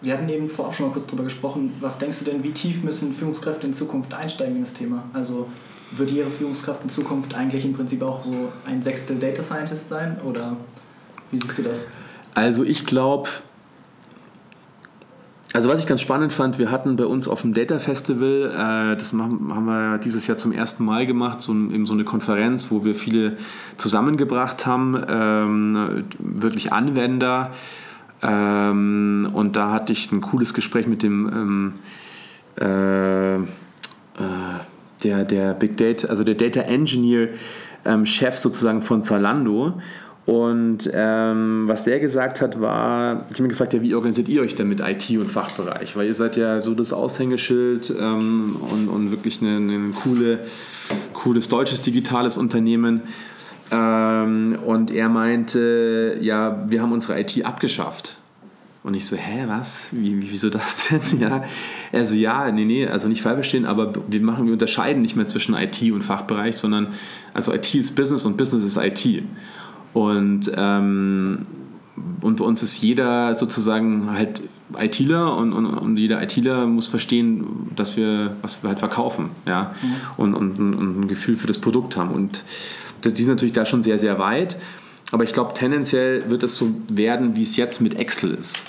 Wir hatten eben vorab schon mal kurz darüber gesprochen. Was denkst du denn, wie tief müssen Führungskräfte in Zukunft einsteigen in das Thema? Also wird Ihre Führungskraft in Zukunft eigentlich im Prinzip auch so ein Sechstel Data Scientist sein? Oder wie siehst du das? Also ich glaube, also was ich ganz spannend fand, wir hatten bei uns auf dem Data Festival, äh, das machen, haben wir dieses Jahr zum ersten Mal gemacht, so, eben so eine Konferenz, wo wir viele zusammengebracht haben, ähm, wirklich Anwender. Ähm, und da hatte ich ein cooles Gespräch mit dem ähm, äh, äh, der, der Big Data, also der Data Engineer ähm, Chef sozusagen von Zalando. Und ähm, was der gesagt hat, war, ich habe mich gefragt, ja, wie organisiert ihr euch denn mit IT und Fachbereich? Weil ihr seid ja so das Aushängeschild ähm, und, und wirklich ein, coole, cooles deutsches digitales Unternehmen. Ähm, und er meinte, ja, wir haben unsere IT abgeschafft. Und ich so, hä, was? Wie, wie, wieso das denn? ja, also ja, nee, nee, also nicht falsch verstehen, aber wir machen, wir unterscheiden nicht mehr zwischen IT und Fachbereich, sondern also IT ist Business und Business ist IT. Und, ähm, und bei uns ist jeder sozusagen halt ITler und, und, und jeder ITler muss verstehen, dass wir, was wir halt verkaufen, ja, mhm. und, und, und, ein Gefühl für das Produkt haben. Und das, die sind natürlich da schon sehr, sehr weit. Aber ich glaube, tendenziell wird es so werden, wie es jetzt mit Excel ist.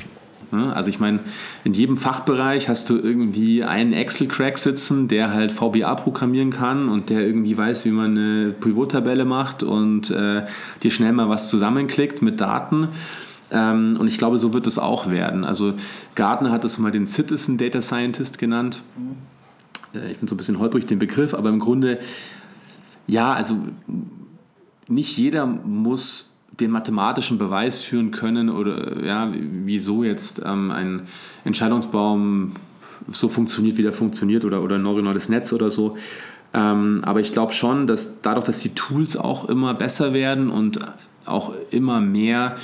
Also ich meine, in jedem Fachbereich hast du irgendwie einen Excel-Crack sitzen, der halt VBA programmieren kann und der irgendwie weiß, wie man eine Pivot-Tabelle macht und äh, dir schnell mal was zusammenklickt mit Daten. Ähm, und ich glaube, so wird es auch werden. Also Gardner hat es mal den Citizen Data Scientist genannt. Äh, ich bin so ein bisschen holprig den Begriff, aber im Grunde, ja, also nicht jeder muss den mathematischen Beweis führen können oder ja, wieso jetzt ähm, ein Entscheidungsbaum so funktioniert, wie der funktioniert oder, oder ein neuronales Netz oder so. Ähm, aber ich glaube schon, dass dadurch, dass die Tools auch immer besser werden und auch immer mehr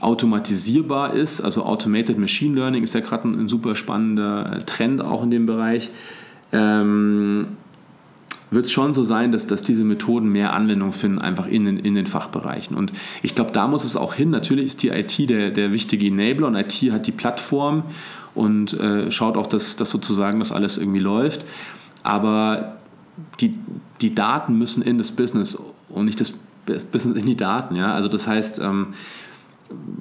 automatisierbar ist, also Automated Machine Learning ist ja gerade ein, ein, super spannender Trend auch in dem Bereich, ähm, wird es schon so sein, dass, dass diese Methoden mehr Anwendung finden, einfach in den, in den Fachbereichen. Und ich glaube, da muss es auch hin. Natürlich ist die IT der, der wichtige Enabler und IT hat die Plattform und äh, schaut auch, dass, dass sozusagen das alles irgendwie läuft. Aber die, die Daten müssen in das Business und nicht das Business in die Daten. Ja? Also das heißt, ähm,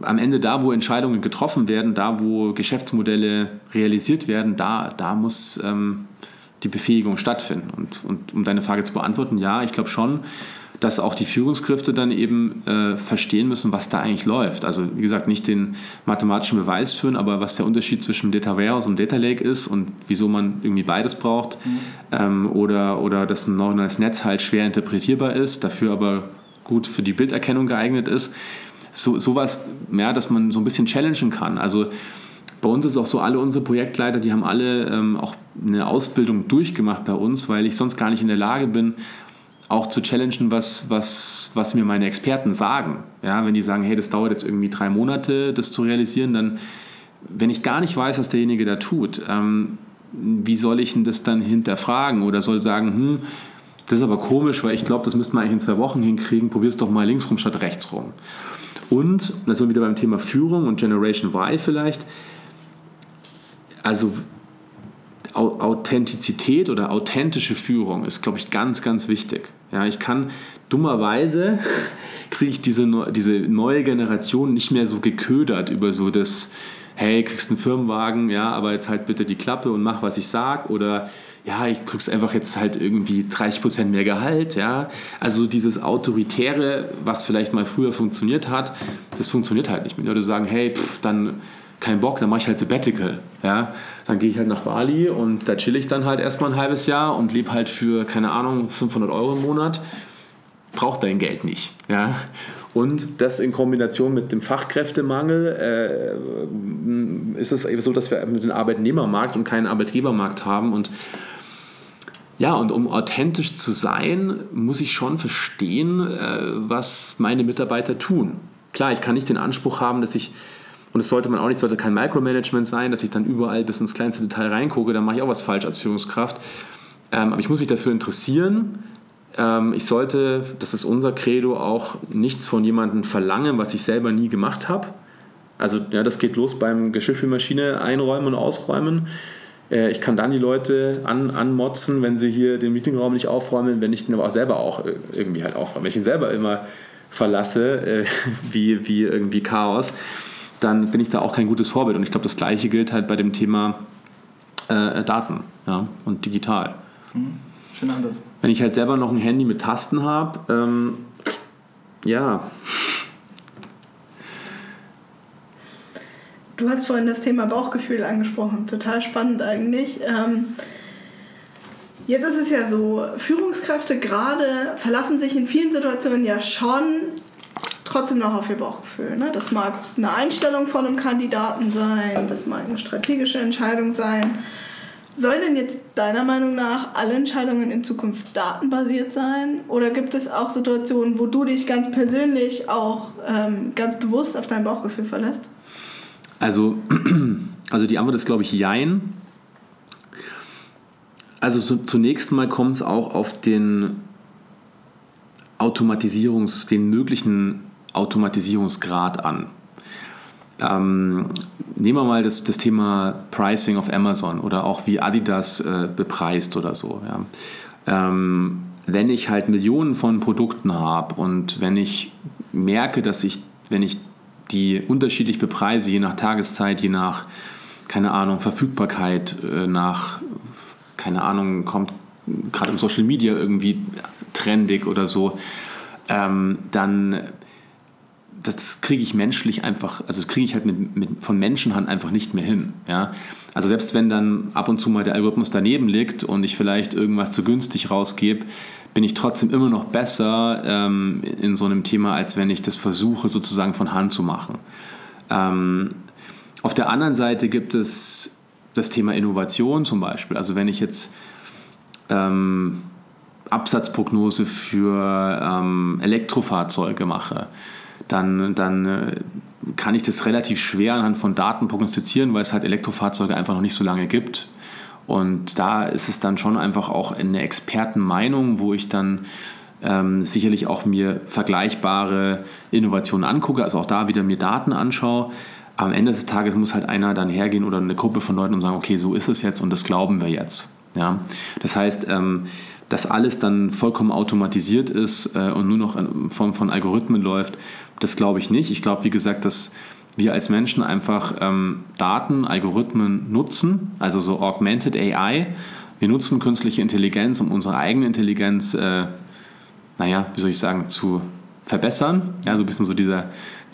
am Ende da, wo Entscheidungen getroffen werden, da, wo Geschäftsmodelle realisiert werden, da, da muss ähm, die Befähigung stattfinden. Und, und um deine Frage zu beantworten, ja, ich glaube schon, dass auch die Führungskräfte dann eben äh, verstehen müssen, was da eigentlich läuft. Also wie gesagt, nicht den mathematischen Beweis führen, aber was der Unterschied zwischen Data Warehouse und Data Lake ist und wieso man irgendwie beides braucht. Mhm. Ähm, oder, oder dass ein neuronales Netz halt schwer interpretierbar ist, dafür aber gut für die Bilderkennung geeignet ist. So, sowas, ja, dass man so ein bisschen challengen kann. Also bei uns ist auch so, alle unsere Projektleiter, die haben alle ähm, auch eine Ausbildung durchgemacht bei uns, weil ich sonst gar nicht in der Lage bin, auch zu challengen, was, was, was mir meine Experten sagen. Ja, wenn die sagen, hey, das dauert jetzt irgendwie drei Monate, das zu realisieren, dann, wenn ich gar nicht weiß, was derjenige da tut, ähm, wie soll ich denn das dann hinterfragen oder soll sagen, hm, das ist aber komisch, weil ich glaube, das müsste man eigentlich in zwei Wochen hinkriegen, probier es doch mal links rum statt rechts rum. Und, da sind wir wieder beim Thema Führung und Generation Y vielleicht, also Authentizität oder authentische Führung ist, glaube ich, ganz, ganz wichtig. Ja, ich kann dummerweise kriege ich diese, diese neue Generation nicht mehr so geködert über so das, hey, kriegst einen Firmenwagen, ja, aber jetzt halt bitte die Klappe und mach, was ich sag oder ja, ich kriegst einfach jetzt halt irgendwie 30% mehr Gehalt, ja. Also dieses Autoritäre, was vielleicht mal früher funktioniert hat, das funktioniert halt nicht mehr. Oder sagen, hey, pff, dann kein Bock, dann mache ich halt Sabbatical. Ja? Dann gehe ich halt nach Bali und da chill ich dann halt erstmal ein halbes Jahr und lebe halt für, keine Ahnung, 500 Euro im Monat. Braucht dein Geld nicht. Ja? Und das in Kombination mit dem Fachkräftemangel äh, ist es eben so, dass wir den Arbeitnehmermarkt und keinen Arbeitgebermarkt haben. Und ja, und um authentisch zu sein, muss ich schon verstehen, äh, was meine Mitarbeiter tun. Klar, ich kann nicht den Anspruch haben, dass ich und es sollte man auch nicht, sollte kein Micromanagement sein, dass ich dann überall bis ins kleinste Detail reingucke, dann mache ich auch was falsch als Führungskraft. Ähm, aber ich muss mich dafür interessieren. Ähm, ich sollte, das ist unser Credo, auch nichts von jemandem verlangen, was ich selber nie gemacht habe. Also ja, das geht los beim Geschirrspülmaschine einräumen und ausräumen. Äh, ich kann dann die Leute an, anmotzen, wenn sie hier den Meetingraum nicht aufräumen, wenn ich den aber auch selber auch äh, irgendwie halt aufräume. Wenn ich ihn selber immer verlasse, äh, wie, wie irgendwie Chaos dann bin ich da auch kein gutes Vorbild. Und ich glaube, das Gleiche gilt halt bei dem Thema äh, Daten ja, und digital. Mhm. Schöner Ansatz. Wenn ich halt selber noch ein Handy mit Tasten habe, ähm, ja. Du hast vorhin das Thema Bauchgefühl angesprochen. Total spannend eigentlich. Ähm, Jetzt ist es ja so, Führungskräfte gerade verlassen sich in vielen Situationen ja schon trotzdem noch auf ihr Bauchgefühl. Ne? Das mag eine Einstellung von einem Kandidaten sein, das mag eine strategische Entscheidung sein. Sollen denn jetzt deiner Meinung nach alle Entscheidungen in Zukunft datenbasiert sein? Oder gibt es auch Situationen, wo du dich ganz persönlich auch ähm, ganz bewusst auf dein Bauchgefühl verlässt? Also, also die Antwort ist, glaube ich, Jein. Also zunächst mal kommt es auch auf den Automatisierungs, den möglichen Automatisierungsgrad an. Ähm, nehmen wir mal das, das Thema Pricing auf Amazon oder auch wie Adidas äh, bepreist oder so. Ja. Ähm, wenn ich halt Millionen von Produkten habe und wenn ich merke, dass ich, wenn ich die unterschiedlich bepreise, je nach Tageszeit, je nach, keine Ahnung, Verfügbarkeit, äh, nach, keine Ahnung, kommt gerade im Social Media irgendwie trendig oder so, ähm, dann das, kriege ich menschlich einfach, also das kriege ich halt mit, mit, von Menschenhand einfach nicht mehr hin. Ja? Also selbst wenn dann ab und zu mal der Algorithmus daneben liegt und ich vielleicht irgendwas zu günstig rausgebe, bin ich trotzdem immer noch besser ähm, in so einem Thema, als wenn ich das versuche sozusagen von Hand zu machen. Ähm, auf der anderen Seite gibt es das Thema Innovation zum Beispiel. Also wenn ich jetzt ähm, Absatzprognose für ähm, Elektrofahrzeuge mache, dann, dann äh, kann ich das relativ schwer anhand von Daten prognostizieren, weil es halt Elektrofahrzeuge einfach noch nicht so lange gibt. Und da ist es dann schon einfach auch eine Expertenmeinung, wo ich dann ähm, sicherlich auch mir vergleichbare Innovationen angucke, also auch da wieder mir Daten anschaue. Am Ende des Tages muss halt einer dann hergehen oder eine Gruppe von Leuten und sagen, okay, so ist es jetzt und das glauben wir jetzt. Ja? Das heißt, ähm, dass alles dann vollkommen automatisiert ist äh, und nur noch in Form von Algorithmen läuft, das glaube ich nicht. Ich glaube, wie gesagt, dass wir als Menschen einfach ähm, Daten, Algorithmen nutzen, also so Augmented AI. Wir nutzen künstliche Intelligenz, um unsere eigene Intelligenz, äh, naja, wie soll ich sagen, zu verbessern. Ja, so ein bisschen so dieser,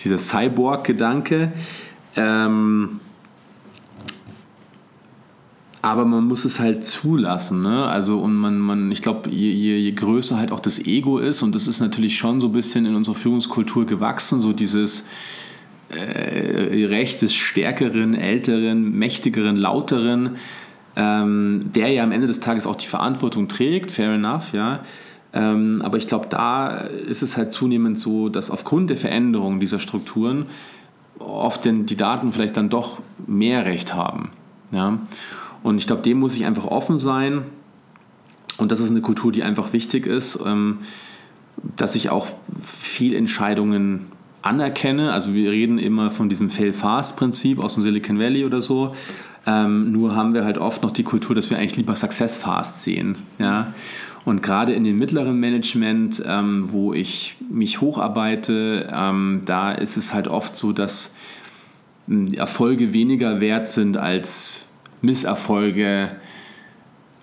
dieser Cyborg-Gedanke. Ähm, aber man muss es halt zulassen. Ne? Also und man, man ich glaube, je, je, je, größer halt auch das Ego ist, und das ist natürlich schon so ein bisschen in unserer Führungskultur gewachsen, so dieses äh, Recht des Stärkeren, Älteren, Mächtigeren, Lauteren, ähm, der ja am Ende des Tages auch die Verantwortung trägt, fair enough, ja. Ähm, aber ich glaube, da ist es halt zunehmend so, dass aufgrund der Veränderung dieser Strukturen oft denn die Daten vielleicht dann doch mehr Recht haben. Ja. Und ich glaube, dem muss ich einfach offen sein. Und das ist eine Kultur, die einfach wichtig ist, ähm, dass ich auch viel Entscheidungen anerkenne. Also wir reden immer von diesem Fail-Fast-Prinzip aus dem Silicon Valley oder so. Ähm, nur haben wir halt oft noch die Kultur, dass wir eigentlich lieber Success Fast sehen. Ja? Und gerade in dem mittleren Management, ähm, wo ich mich hocharbeite, ähm, da ist es halt oft so, dass ähm, Erfolge weniger wert sind als Misserfolge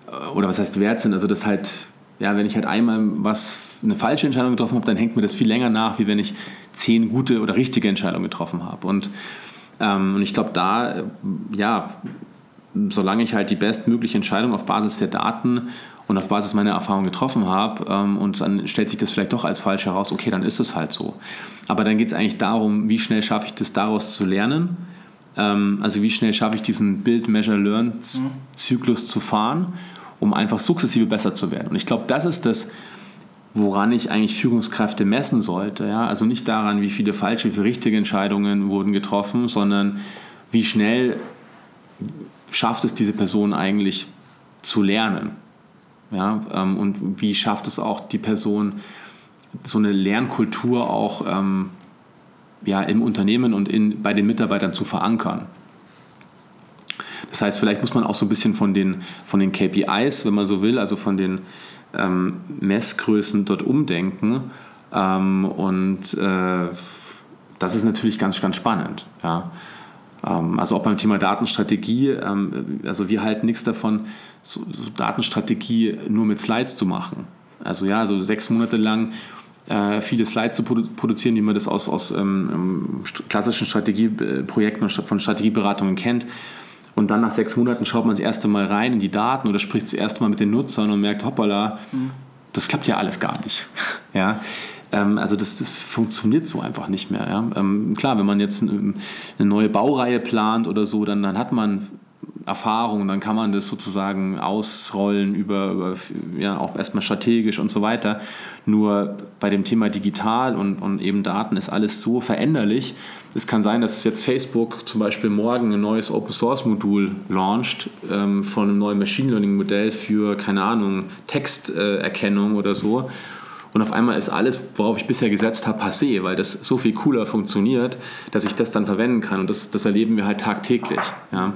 äh, oder was heißt wert sind. Also das halt, ja, wenn ich halt einmal was, eine falsche Entscheidung getroffen habe, dann hängt mir das viel länger nach, wie wenn ich zehn gute oder richtige Entscheidungen getroffen habe. Und, ähm, und ich glaube, da, äh, ja, solange ich halt die bestmögliche Entscheidung auf Basis der Daten und auf Basis meiner Erfahrung getroffen habe ähm, und dann stellt sich das vielleicht doch als falsch heraus, okay, dann ist es halt so. Aber dann geht es eigentlich darum, wie schnell schaffe ich das daraus zu lernen ähm, also wie schnell schaffe ich diesen Build, Measure, Learn-Zyklus zu fahren, um einfach sukzessive besser zu werden. Und ich glaube, das ist das, woran ich eigentlich Führungskräfte messen sollte. Ja? Also nicht daran, wie viele falsche, wie viele richtige Entscheidungen wurden getroffen, sondern wie schnell schafft es diese Person eigentlich zu lernen. Ja? Ähm, und wie schafft es auch die Person, so eine Lernkultur auch ähm, ja, im Unternehmen und in, bei den Mitarbeitern zu verankern. Das heißt, vielleicht muss man auch so ein bisschen von den, von den KPIs, wenn man so will, also von den ähm, Messgrößen dort umdenken. Ähm, und äh, das ist natürlich ganz, ganz spannend. Ja. Ähm, also auch beim Thema Datenstrategie, ähm, also wir halten nichts davon, so, so Datenstrategie nur mit Slides zu machen. Also ja, also sechs Monate lang äh, viele Slides zu produ produzieren, wie man das aus, aus ähm, klassischen Strategieprojekten von Strategieberatungen kennt. Und dann nach sechs Monaten schaut man das erste Mal rein in die Daten oder spricht das erste Mal mit den Nutzern und merkt, hoppala, mhm. das klappt ja alles gar nicht. ja? Ähm, also das, das, funktioniert so einfach nicht mehr. Ja? Ähm, klar, wenn man jetzt eine neue Baureihe plant oder so, dann, dann hat man Erfahrung, dann kann man das sozusagen ausrollen über, über ja, auch erstmal strategisch und so weiter. Nur bei dem Thema digital und, und eben Daten ist alles so veränderlich. Es kann sein, dass jetzt Facebook zum Beispiel morgen ein neues Open Source Modul launcht ähm, von einem neuen Machine Learning Modell für, keine Ahnung, Texterkennung äh, oder so. Und auf einmal ist alles, worauf ich bisher gesetzt habe, passé, weil das so viel cooler funktioniert, dass ich das dann verwenden kann. Und das, das erleben wir halt tagtäglich. Ja.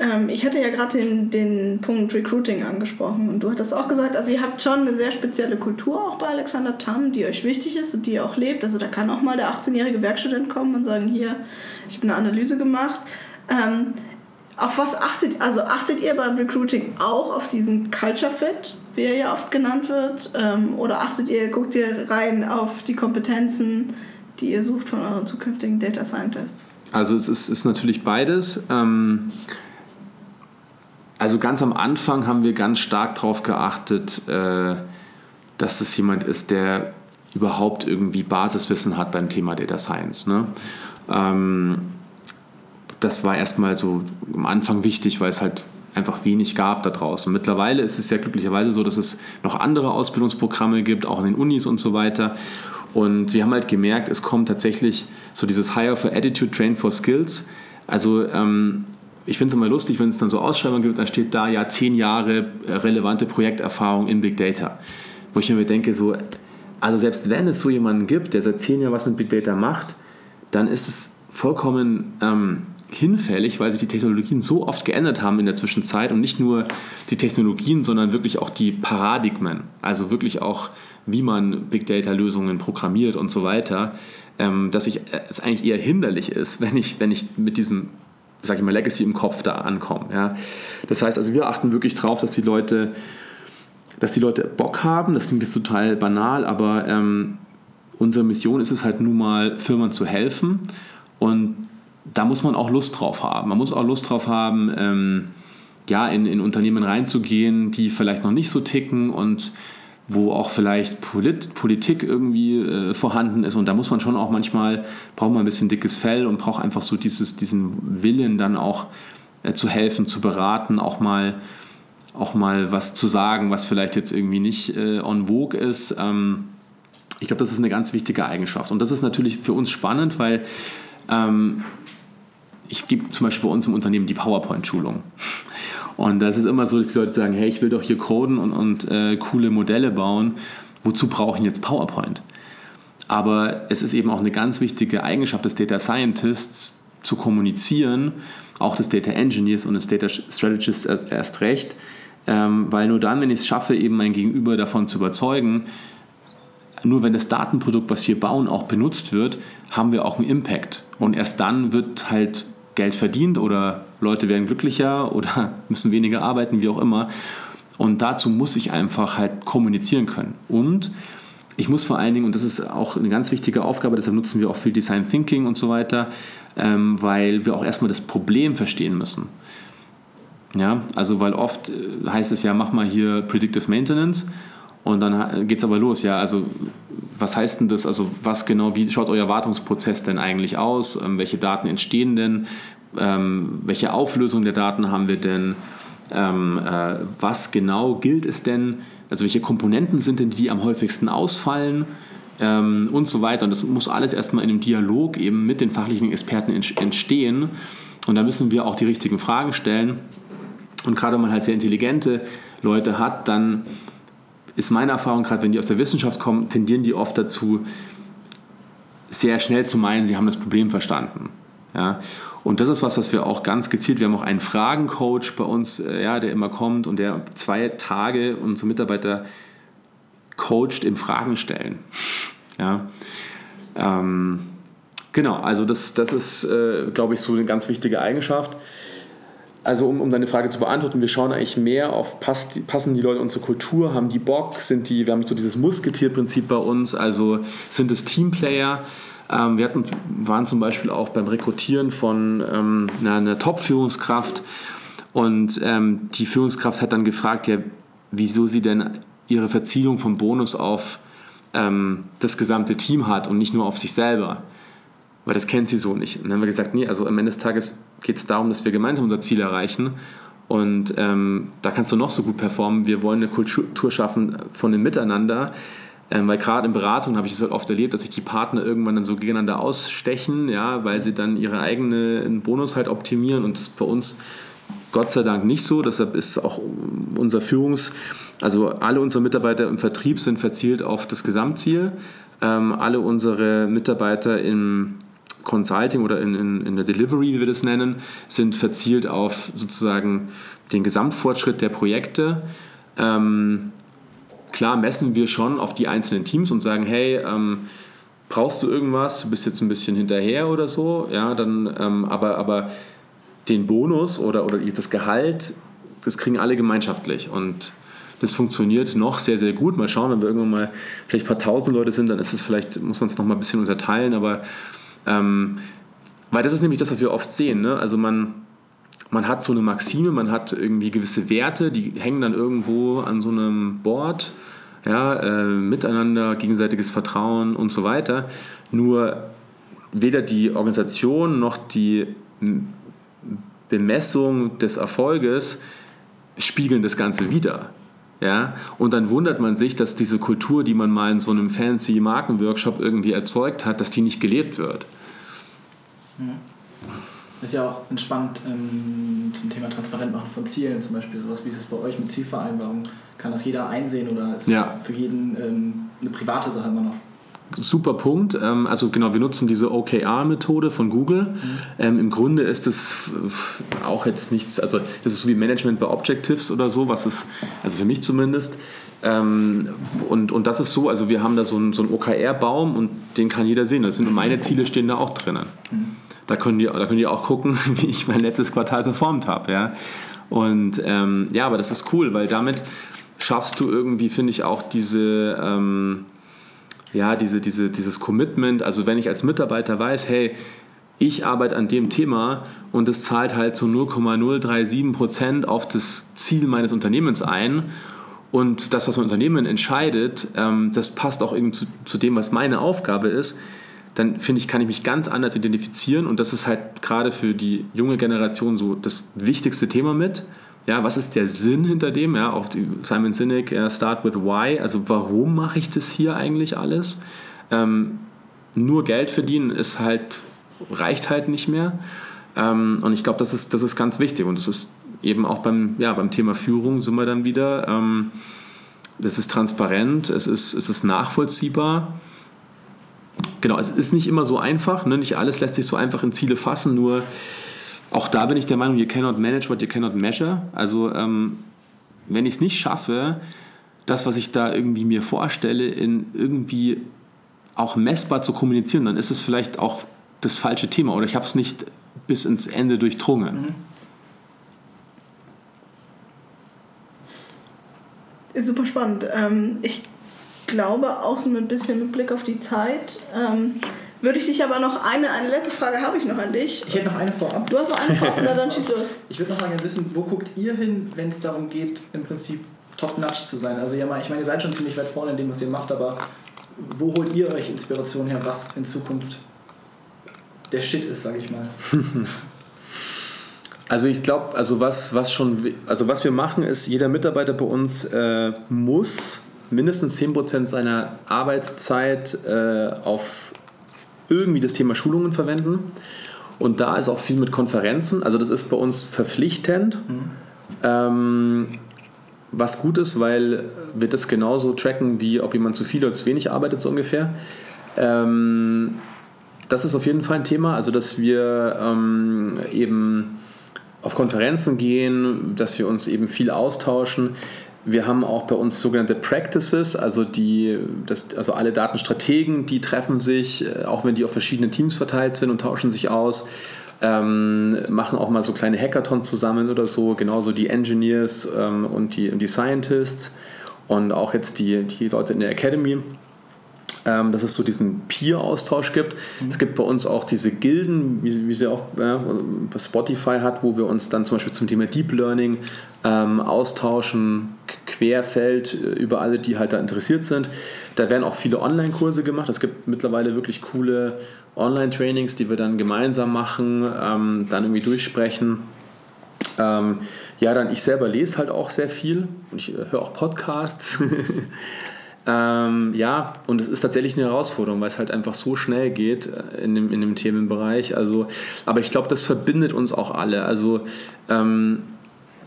Ähm, ich hatte ja gerade den, den Punkt Recruiting angesprochen und du hattest auch gesagt, also ihr habt schon eine sehr spezielle Kultur auch bei Alexander Tam, die euch wichtig ist und die ihr auch lebt. Also da kann auch mal der 18-jährige Werkstudent kommen und sagen, hier, ich habe eine Analyse gemacht. Ähm, auf was achtet, also achtet ihr beim Recruiting auch auf diesen Culture Fit, wie er ja oft genannt wird? Ähm, oder achtet ihr, guckt ihr rein auf die Kompetenzen, die ihr sucht von euren zukünftigen Data Scientists? Also es ist, ist natürlich beides. Ähm also ganz am Anfang haben wir ganz stark darauf geachtet, äh, dass es jemand ist, der überhaupt irgendwie Basiswissen hat beim Thema Data Science. Ne? Ähm, das war erstmal so am Anfang wichtig, weil es halt einfach wenig gab da draußen. Mittlerweile ist es ja glücklicherweise so, dass es noch andere Ausbildungsprogramme gibt, auch in den Unis und so weiter. Und wir haben halt gemerkt, es kommt tatsächlich so dieses Hire for Attitude, Train for Skills. Also ähm, ich finde es immer lustig, wenn es dann so Ausschreibungen gibt, dann steht da ja zehn Jahre äh, relevante Projekterfahrung in Big Data. Wo ich mir denke, so, also selbst wenn es so jemanden gibt, der seit zehn Jahren was mit Big Data macht, dann ist es vollkommen ähm, hinfällig, weil sich die Technologien so oft geändert haben in der Zwischenzeit und nicht nur die Technologien, sondern wirklich auch die Paradigmen, also wirklich auch, wie man Big Data-Lösungen programmiert und so weiter, ähm, dass ich, äh, es eigentlich eher hinderlich ist, wenn ich, wenn ich mit diesem sag ich mal, Legacy im Kopf da ankommen. Ja. Das heißt also, wir achten wirklich darauf, dass die Leute, dass die Leute Bock haben. Das klingt jetzt total banal, aber ähm, unsere Mission ist es halt nun mal, Firmen zu helfen. Und da muss man auch Lust drauf haben. Man muss auch Lust drauf haben, ähm, ja, in, in Unternehmen reinzugehen, die vielleicht noch nicht so ticken und wo auch vielleicht Polit Politik irgendwie äh, vorhanden ist. Und da muss man schon auch manchmal, braucht man ein bisschen dickes Fell und braucht einfach so dieses, diesen Willen dann auch äh, zu helfen, zu beraten, auch mal, auch mal was zu sagen, was vielleicht jetzt irgendwie nicht äh, on vogue ist. Ähm, ich glaube, das ist eine ganz wichtige Eigenschaft. Und das ist natürlich für uns spannend, weil ähm, ich gebe zum Beispiel bei uns im Unternehmen die PowerPoint-Schulung. Und das ist immer so, dass die Leute sagen, hey, ich will doch hier coden und, und äh, coole Modelle bauen. Wozu brauche ich jetzt PowerPoint? Aber es ist eben auch eine ganz wichtige Eigenschaft des Data Scientists zu kommunizieren, auch des Data Engineers und des Data Strategists erst recht, ähm, weil nur dann, wenn ich es schaffe, eben mein Gegenüber davon zu überzeugen, nur wenn das Datenprodukt, was wir bauen, auch benutzt wird, haben wir auch einen Impact. Und erst dann wird halt Geld verdient oder Leute werden glücklicher oder müssen weniger arbeiten, wie auch immer. Und dazu muss ich einfach halt kommunizieren können. Und ich muss vor allen Dingen, und das ist auch eine ganz wichtige Aufgabe, deshalb nutzen wir auch viel Design Thinking und so weiter, ähm, weil wir auch erstmal das Problem verstehen müssen. Ja, also weil oft äh, heißt es ja, mach mal hier Predictive Maintenance und dann geht es aber los. Ja, also was heißt denn das? Also was genau, wie schaut euer Wartungsprozess denn eigentlich aus? Ähm, welche Daten entstehen denn? Ähm, welche Auflösung der Daten haben wir denn? Ähm, äh, was genau gilt es denn? Also welche Komponenten sind denn die, die am häufigsten ausfallen? Ähm, und so weiter. Und das muss alles erstmal in einem Dialog eben mit den fachlichen Experten entstehen. Und da müssen wir auch die richtigen Fragen stellen. Und gerade wenn man halt sehr intelligente Leute hat, dann ist meine Erfahrung, gerade wenn die aus der Wissenschaft kommen, tendieren die oft dazu, sehr schnell zu meinen, sie haben das Problem verstanden. Ja? Und das ist was, was wir auch ganz gezielt, wir haben auch einen Fragencoach bei uns, äh, ja, der immer kommt und der zwei Tage unsere Mitarbeiter coacht im Fragen stellen. Ja. Ähm, genau, also das, das ist, äh, glaube ich, so eine ganz wichtige Eigenschaft. Also um, um deine Frage zu beantworten, wir schauen eigentlich mehr auf, passt, passen die Leute unsere Kultur, haben die Bock, sind die, wir haben so dieses Musketierprinzip bei uns, also sind es Teamplayer, ähm, wir hatten, waren zum Beispiel auch beim Rekrutieren von ähm, einer, einer Top-Führungskraft Und ähm, die Führungskraft hat dann gefragt, ja, wieso sie denn ihre Verzielung vom Bonus auf ähm, das gesamte Team hat und nicht nur auf sich selber. Weil das kennt sie so nicht. Und dann haben wir gesagt, nee, also am Ende des Tages geht es darum, dass wir gemeinsam unser Ziel erreichen. Und ähm, da kannst du noch so gut performen. Wir wollen eine Kultur schaffen von dem Miteinander. Ähm, weil gerade in Beratung habe ich es halt oft erlebt, dass sich die Partner irgendwann dann so gegeneinander ausstechen, ja, weil sie dann ihre eigenen Bonus halt optimieren und das ist bei uns Gott sei Dank nicht so. Deshalb ist auch unser Führungs-, also alle unsere Mitarbeiter im Vertrieb sind verzielt auf das Gesamtziel. Ähm, alle unsere Mitarbeiter im Consulting oder in, in, in der Delivery, wie wir das nennen, sind verzielt auf sozusagen den Gesamtfortschritt der Projekte. Ähm, klar messen wir schon auf die einzelnen Teams und sagen, hey, ähm, brauchst du irgendwas, du bist jetzt ein bisschen hinterher oder so, ja, dann, ähm, aber, aber den Bonus oder, oder das Gehalt, das kriegen alle gemeinschaftlich und das funktioniert noch sehr, sehr gut. Mal schauen, wenn wir irgendwann mal vielleicht ein paar tausend Leute sind, dann ist es vielleicht, muss man es noch mal ein bisschen unterteilen, aber ähm, weil das ist nämlich das, was wir oft sehen. Ne? Also man, man hat so eine Maxime, man hat irgendwie gewisse Werte, die hängen dann irgendwo an so einem Board, ja, äh, miteinander, gegenseitiges Vertrauen und so weiter. Nur weder die Organisation noch die Bemessung des Erfolges spiegeln das Ganze wieder. Ja? Und dann wundert man sich, dass diese Kultur, die man mal in so einem fancy Markenworkshop irgendwie erzeugt hat, dass die nicht gelebt wird. Mhm. Ist ja auch entspannt ähm, zum Thema transparent machen von Zielen, zum Beispiel sowas wie ist es bei euch mit Zielvereinbarung? Kann das jeder einsehen oder ist ja. das für jeden ähm, eine private Sache immer noch? Super Punkt. Ähm, also genau, wir nutzen diese OKR-Methode von Google. Mhm. Ähm, Im Grunde ist es auch jetzt nichts, also das ist so wie Management bei Objectives oder so, was ist, also für mich zumindest. Ähm, und, und das ist so, also wir haben da so einen, so einen OKR-Baum und den kann jeder sehen. Das sind meine Ziele stehen da auch drinnen. Mhm. Da können die, da können die auch gucken, wie ich mein letztes Quartal performt habe. Ja? Und ähm, ja, aber das ist cool, weil damit schaffst du irgendwie, finde ich, auch diese ähm, ja, diese, diese, dieses Commitment, also wenn ich als Mitarbeiter weiß, hey, ich arbeite an dem Thema und es zahlt halt zu so 0,037 Prozent auf das Ziel meines Unternehmens ein und das, was mein Unternehmen entscheidet, ähm, das passt auch irgendwie zu, zu dem, was meine Aufgabe ist, dann finde ich, kann ich mich ganz anders identifizieren und das ist halt gerade für die junge Generation so das wichtigste Thema mit. Ja, was ist der Sinn hinter dem? Ja, auch Simon Sinek, ja, Start with Why. Also warum mache ich das hier eigentlich alles? Ähm, nur Geld verdienen ist halt, reicht halt nicht mehr. Ähm, und ich glaube, das ist, das ist ganz wichtig. Und das ist eben auch beim, ja, beim Thema Führung sind wir dann wieder. Ähm, das ist transparent, es ist, es ist nachvollziehbar. Genau, es ist nicht immer so einfach. Ne? Nicht alles lässt sich so einfach in Ziele fassen. Nur auch da bin ich der Meinung, you cannot manage what you cannot measure. Also ähm, wenn ich es nicht schaffe, das, was ich da irgendwie mir vorstelle, in irgendwie auch messbar zu kommunizieren, dann ist es vielleicht auch das falsche Thema oder ich habe es nicht bis ins Ende durchdrungen. Mhm. Super spannend. Ähm, ich glaube auch so ein bisschen mit Blick auf die Zeit. Ähm, würde ich dich aber noch eine, eine letzte Frage habe ich noch an dich. Ich hätte noch eine vorab. Du hast noch eine vorab, na dann schieß los. Ich würde noch mal gerne wissen, wo guckt ihr hin, wenn es darum geht, im Prinzip top-notch zu sein? Also ja, ich meine, ihr seid schon ziemlich weit vorne in dem, was ihr macht, aber wo holt ihr euch Inspiration her, was in Zukunft der Shit ist, sage ich mal? Also ich glaube, also was, was schon, also was wir machen ist, jeder Mitarbeiter bei uns äh, muss mindestens 10% seiner Arbeitszeit äh, auf irgendwie das Thema Schulungen verwenden. Und da ist auch viel mit Konferenzen. Also das ist bei uns verpflichtend. Mhm. Ähm, was gut ist, weil wir das genauso tracken, wie ob jemand zu viel oder zu wenig arbeitet, so ungefähr. Ähm, das ist auf jeden Fall ein Thema, also dass wir ähm, eben auf Konferenzen gehen, dass wir uns eben viel austauschen. Wir haben auch bei uns sogenannte Practices, also, die, das, also alle Datenstrategen, die treffen sich, äh, auch wenn die auf verschiedene Teams verteilt sind und tauschen sich aus. Ähm, machen auch mal so kleine Hackathons zusammen oder so, genauso die Engineers ähm, und, die, und die Scientists und auch jetzt die, die Leute in der Academy. Ähm, dass es so diesen Peer-Austausch gibt. Mhm. Es gibt bei uns auch diese Gilden, wie, wie sie auch äh, Spotify hat, wo wir uns dann zum Beispiel zum Thema Deep Learning ähm, austauschen, querfeld äh, über alle, die halt da interessiert sind. Da werden auch viele Online-Kurse gemacht. Es gibt mittlerweile wirklich coole Online-Trainings, die wir dann gemeinsam machen, ähm, dann irgendwie durchsprechen. Ähm, ja, dann ich selber lese halt auch sehr viel und ich äh, höre auch Podcasts. Ähm, ja, und es ist tatsächlich eine Herausforderung, weil es halt einfach so schnell geht äh, in dem, in dem Themenbereich. Also, aber ich glaube, das verbindet uns auch alle. Also, ähm,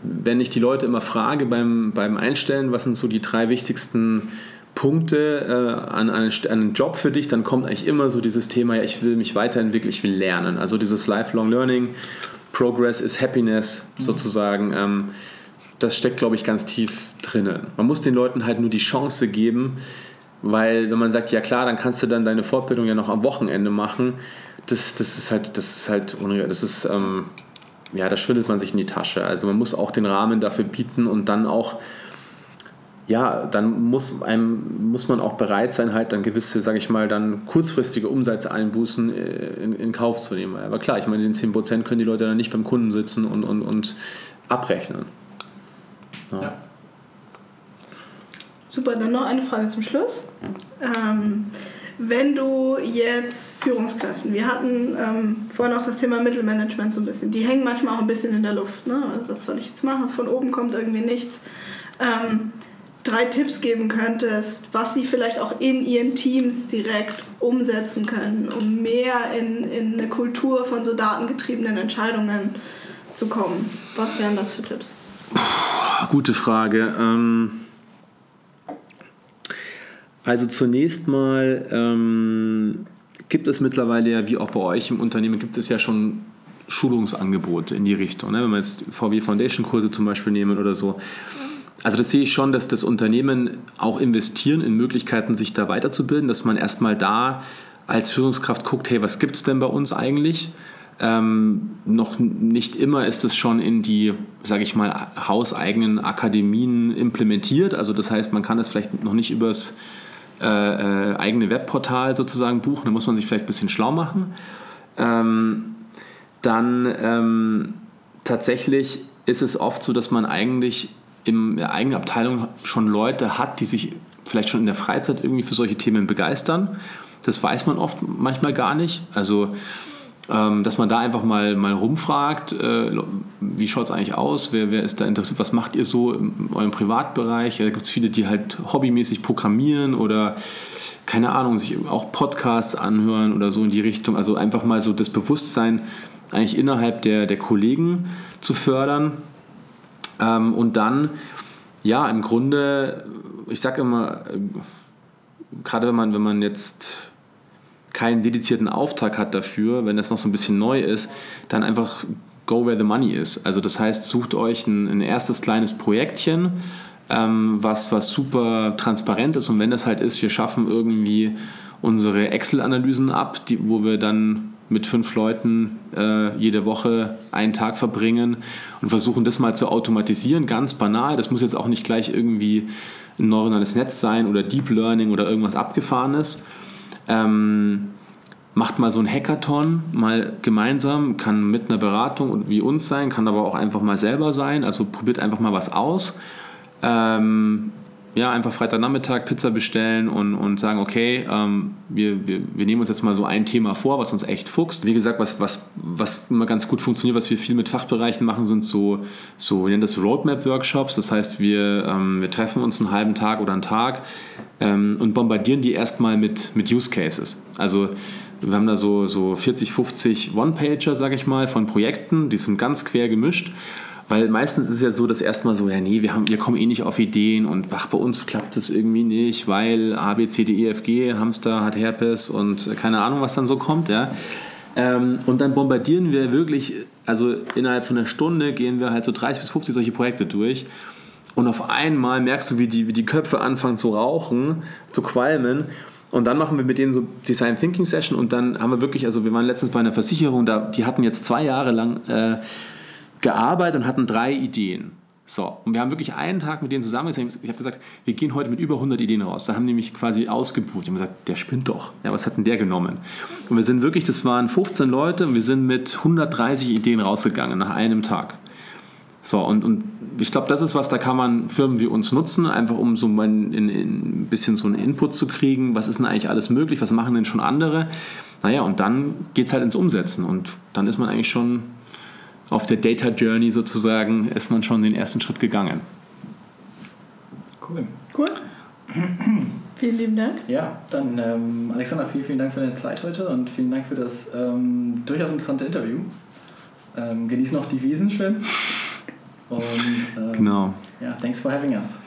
wenn ich die Leute immer frage beim, beim Einstellen, was sind so die drei wichtigsten Punkte äh, an, an einen Job für dich, dann kommt eigentlich immer so dieses Thema, ja, ich will mich weiterentwickeln, ich will lernen. Also dieses Lifelong Learning, Progress is Happiness mhm. sozusagen. Ähm, das steckt, glaube ich, ganz tief drinnen. Man muss den Leuten halt nur die Chance geben, weil wenn man sagt, ja klar, dann kannst du dann deine Fortbildung ja noch am Wochenende machen, das, das ist halt, das ist halt, das ist, ähm, ja, da schwindelt man sich in die Tasche. Also man muss auch den Rahmen dafür bieten und dann auch, ja, dann muss, einem, muss man auch bereit sein, halt dann gewisse, sage ich mal, dann kurzfristige Umsatzeinbußen äh, in, in Kauf zu nehmen. Aber klar, ich meine, den 10% können die Leute dann nicht beim Kunden sitzen und, und, und abrechnen. Ja. ja. Super, dann noch eine Frage zum Schluss. Ähm, wenn du jetzt Führungskräften, wir hatten ähm, vorhin auch das Thema Mittelmanagement so ein bisschen, die hängen manchmal auch ein bisschen in der Luft. Ne? Also was soll ich jetzt machen? Von oben kommt irgendwie nichts. Ähm, drei Tipps geben könntest, was sie vielleicht auch in ihren Teams direkt umsetzen können, um mehr in, in eine Kultur von so datengetriebenen Entscheidungen zu kommen. Was wären das für Tipps? Gute Frage. Ähm, also zunächst mal ähm, gibt es mittlerweile ja, wie auch bei euch im Unternehmen, gibt es ja schon Schulungsangebote in die Richtung. Ne? Wenn wir jetzt VW Foundation Kurse zum Beispiel nehmen oder so. Also das sehe ich schon, dass das Unternehmen auch investieren in Möglichkeiten, sich da weiterzubilden, dass man erstmal da als Führungskraft guckt, hey, was gibt es denn bei uns eigentlich? Ähm, noch nicht immer ist es schon in die, sage ich mal, hauseigenen Akademien implementiert. Also das heißt, man kann es vielleicht noch nicht übers äh, äh, eigene Webportal sozusagen buchen. Da muss man sich vielleicht ein bisschen schlau machen. Ähm, dann ähm, tatsächlich ist es oft so, dass man eigentlich in der eigenen Abteilung schon Leute hat, die sich vielleicht schon in der Freizeit irgendwie für solche Themen begeistern. Das weiß man oft manchmal gar nicht. Also dass man da einfach mal, mal rumfragt, äh, wie schaut es eigentlich aus, wer, wer ist da interessiert, was macht ihr so in eurem Privatbereich? Da gibt es viele, die halt hobbymäßig programmieren oder keine Ahnung, sich auch Podcasts anhören oder so in die Richtung. Also einfach mal so das Bewusstsein eigentlich innerhalb der, der Kollegen zu fördern. Ähm, und dann, ja, im Grunde, ich sage immer, äh, gerade wenn man, wenn man jetzt keinen dedizierten Auftrag hat dafür, wenn das noch so ein bisschen neu ist, dann einfach go where the money is. Also das heißt, sucht euch ein, ein erstes kleines Projektchen, ähm, was, was super transparent ist und wenn das halt ist, wir schaffen irgendwie unsere Excel-Analysen ab, die, wo wir dann mit fünf Leuten äh, jede Woche einen Tag verbringen und versuchen das mal zu automatisieren, ganz banal. Das muss jetzt auch nicht gleich irgendwie ein neuronales Netz sein oder Deep Learning oder irgendwas Abgefahrenes, ähm, macht mal so ein Hackathon, mal gemeinsam, kann mit einer Beratung wie uns sein, kann aber auch einfach mal selber sein. Also probiert einfach mal was aus. Ähm, ja, einfach Freitagnachmittag Pizza bestellen und, und sagen, okay, ähm, wir, wir, wir nehmen uns jetzt mal so ein Thema vor, was uns echt fuchst. Wie gesagt, was, was, was immer ganz gut funktioniert, was wir viel mit Fachbereichen machen, sind so, so wir nennen das Roadmap-Workshops. Das heißt, wir, ähm, wir treffen uns einen halben Tag oder einen Tag ähm, und bombardieren die erstmal mit, mit Use Cases. Also wir haben da so, so 40, 50 One-Pager, sage ich mal, von Projekten, die sind ganz quer gemischt. Weil meistens ist es ja so, dass erstmal so, ja, nee, wir, haben, wir kommen eh nicht auf Ideen und ach, bei uns klappt das irgendwie nicht, weil A, B, C, D, E, F, G, Hamster hat Herpes und keine Ahnung, was dann so kommt, ja. Ähm, und dann bombardieren wir wirklich, also innerhalb von einer Stunde gehen wir halt so 30 bis 50 solche Projekte durch. Und auf einmal merkst du, wie die, wie die Köpfe anfangen zu rauchen, zu qualmen. Und dann machen wir mit denen so Design Thinking Session und dann haben wir wirklich, also wir waren letztens bei einer Versicherung, da, die hatten jetzt zwei Jahre lang äh, gearbeitet und hatten drei Ideen. So, und wir haben wirklich einen Tag mit denen zusammengesessen. Ich habe gesagt, wir gehen heute mit über 100 Ideen raus. Da haben die mich quasi ausgebucht. Ich habe gesagt, der spinnt doch. Ja, was hat denn der genommen? Und wir sind wirklich, das waren 15 Leute und wir sind mit 130 Ideen rausgegangen nach einem Tag. So, und, und ich glaube, das ist was, da kann man Firmen wie uns nutzen, einfach um so ein, in, in ein bisschen so einen Input zu kriegen. Was ist denn eigentlich alles möglich? Was machen denn schon andere? Naja, und dann geht es halt ins Umsetzen und dann ist man eigentlich schon auf der Data Journey sozusagen, ist man schon den ersten Schritt gegangen. Cool. Cool. vielen lieben Dank. Ja, dann ähm, Alexander, vielen, vielen Dank für deine Zeit heute und vielen Dank für das ähm, durchaus interessante Interview. Ähm, genieß noch die Wiesen schön. Und ähm, Genau. ja, thanks for having us.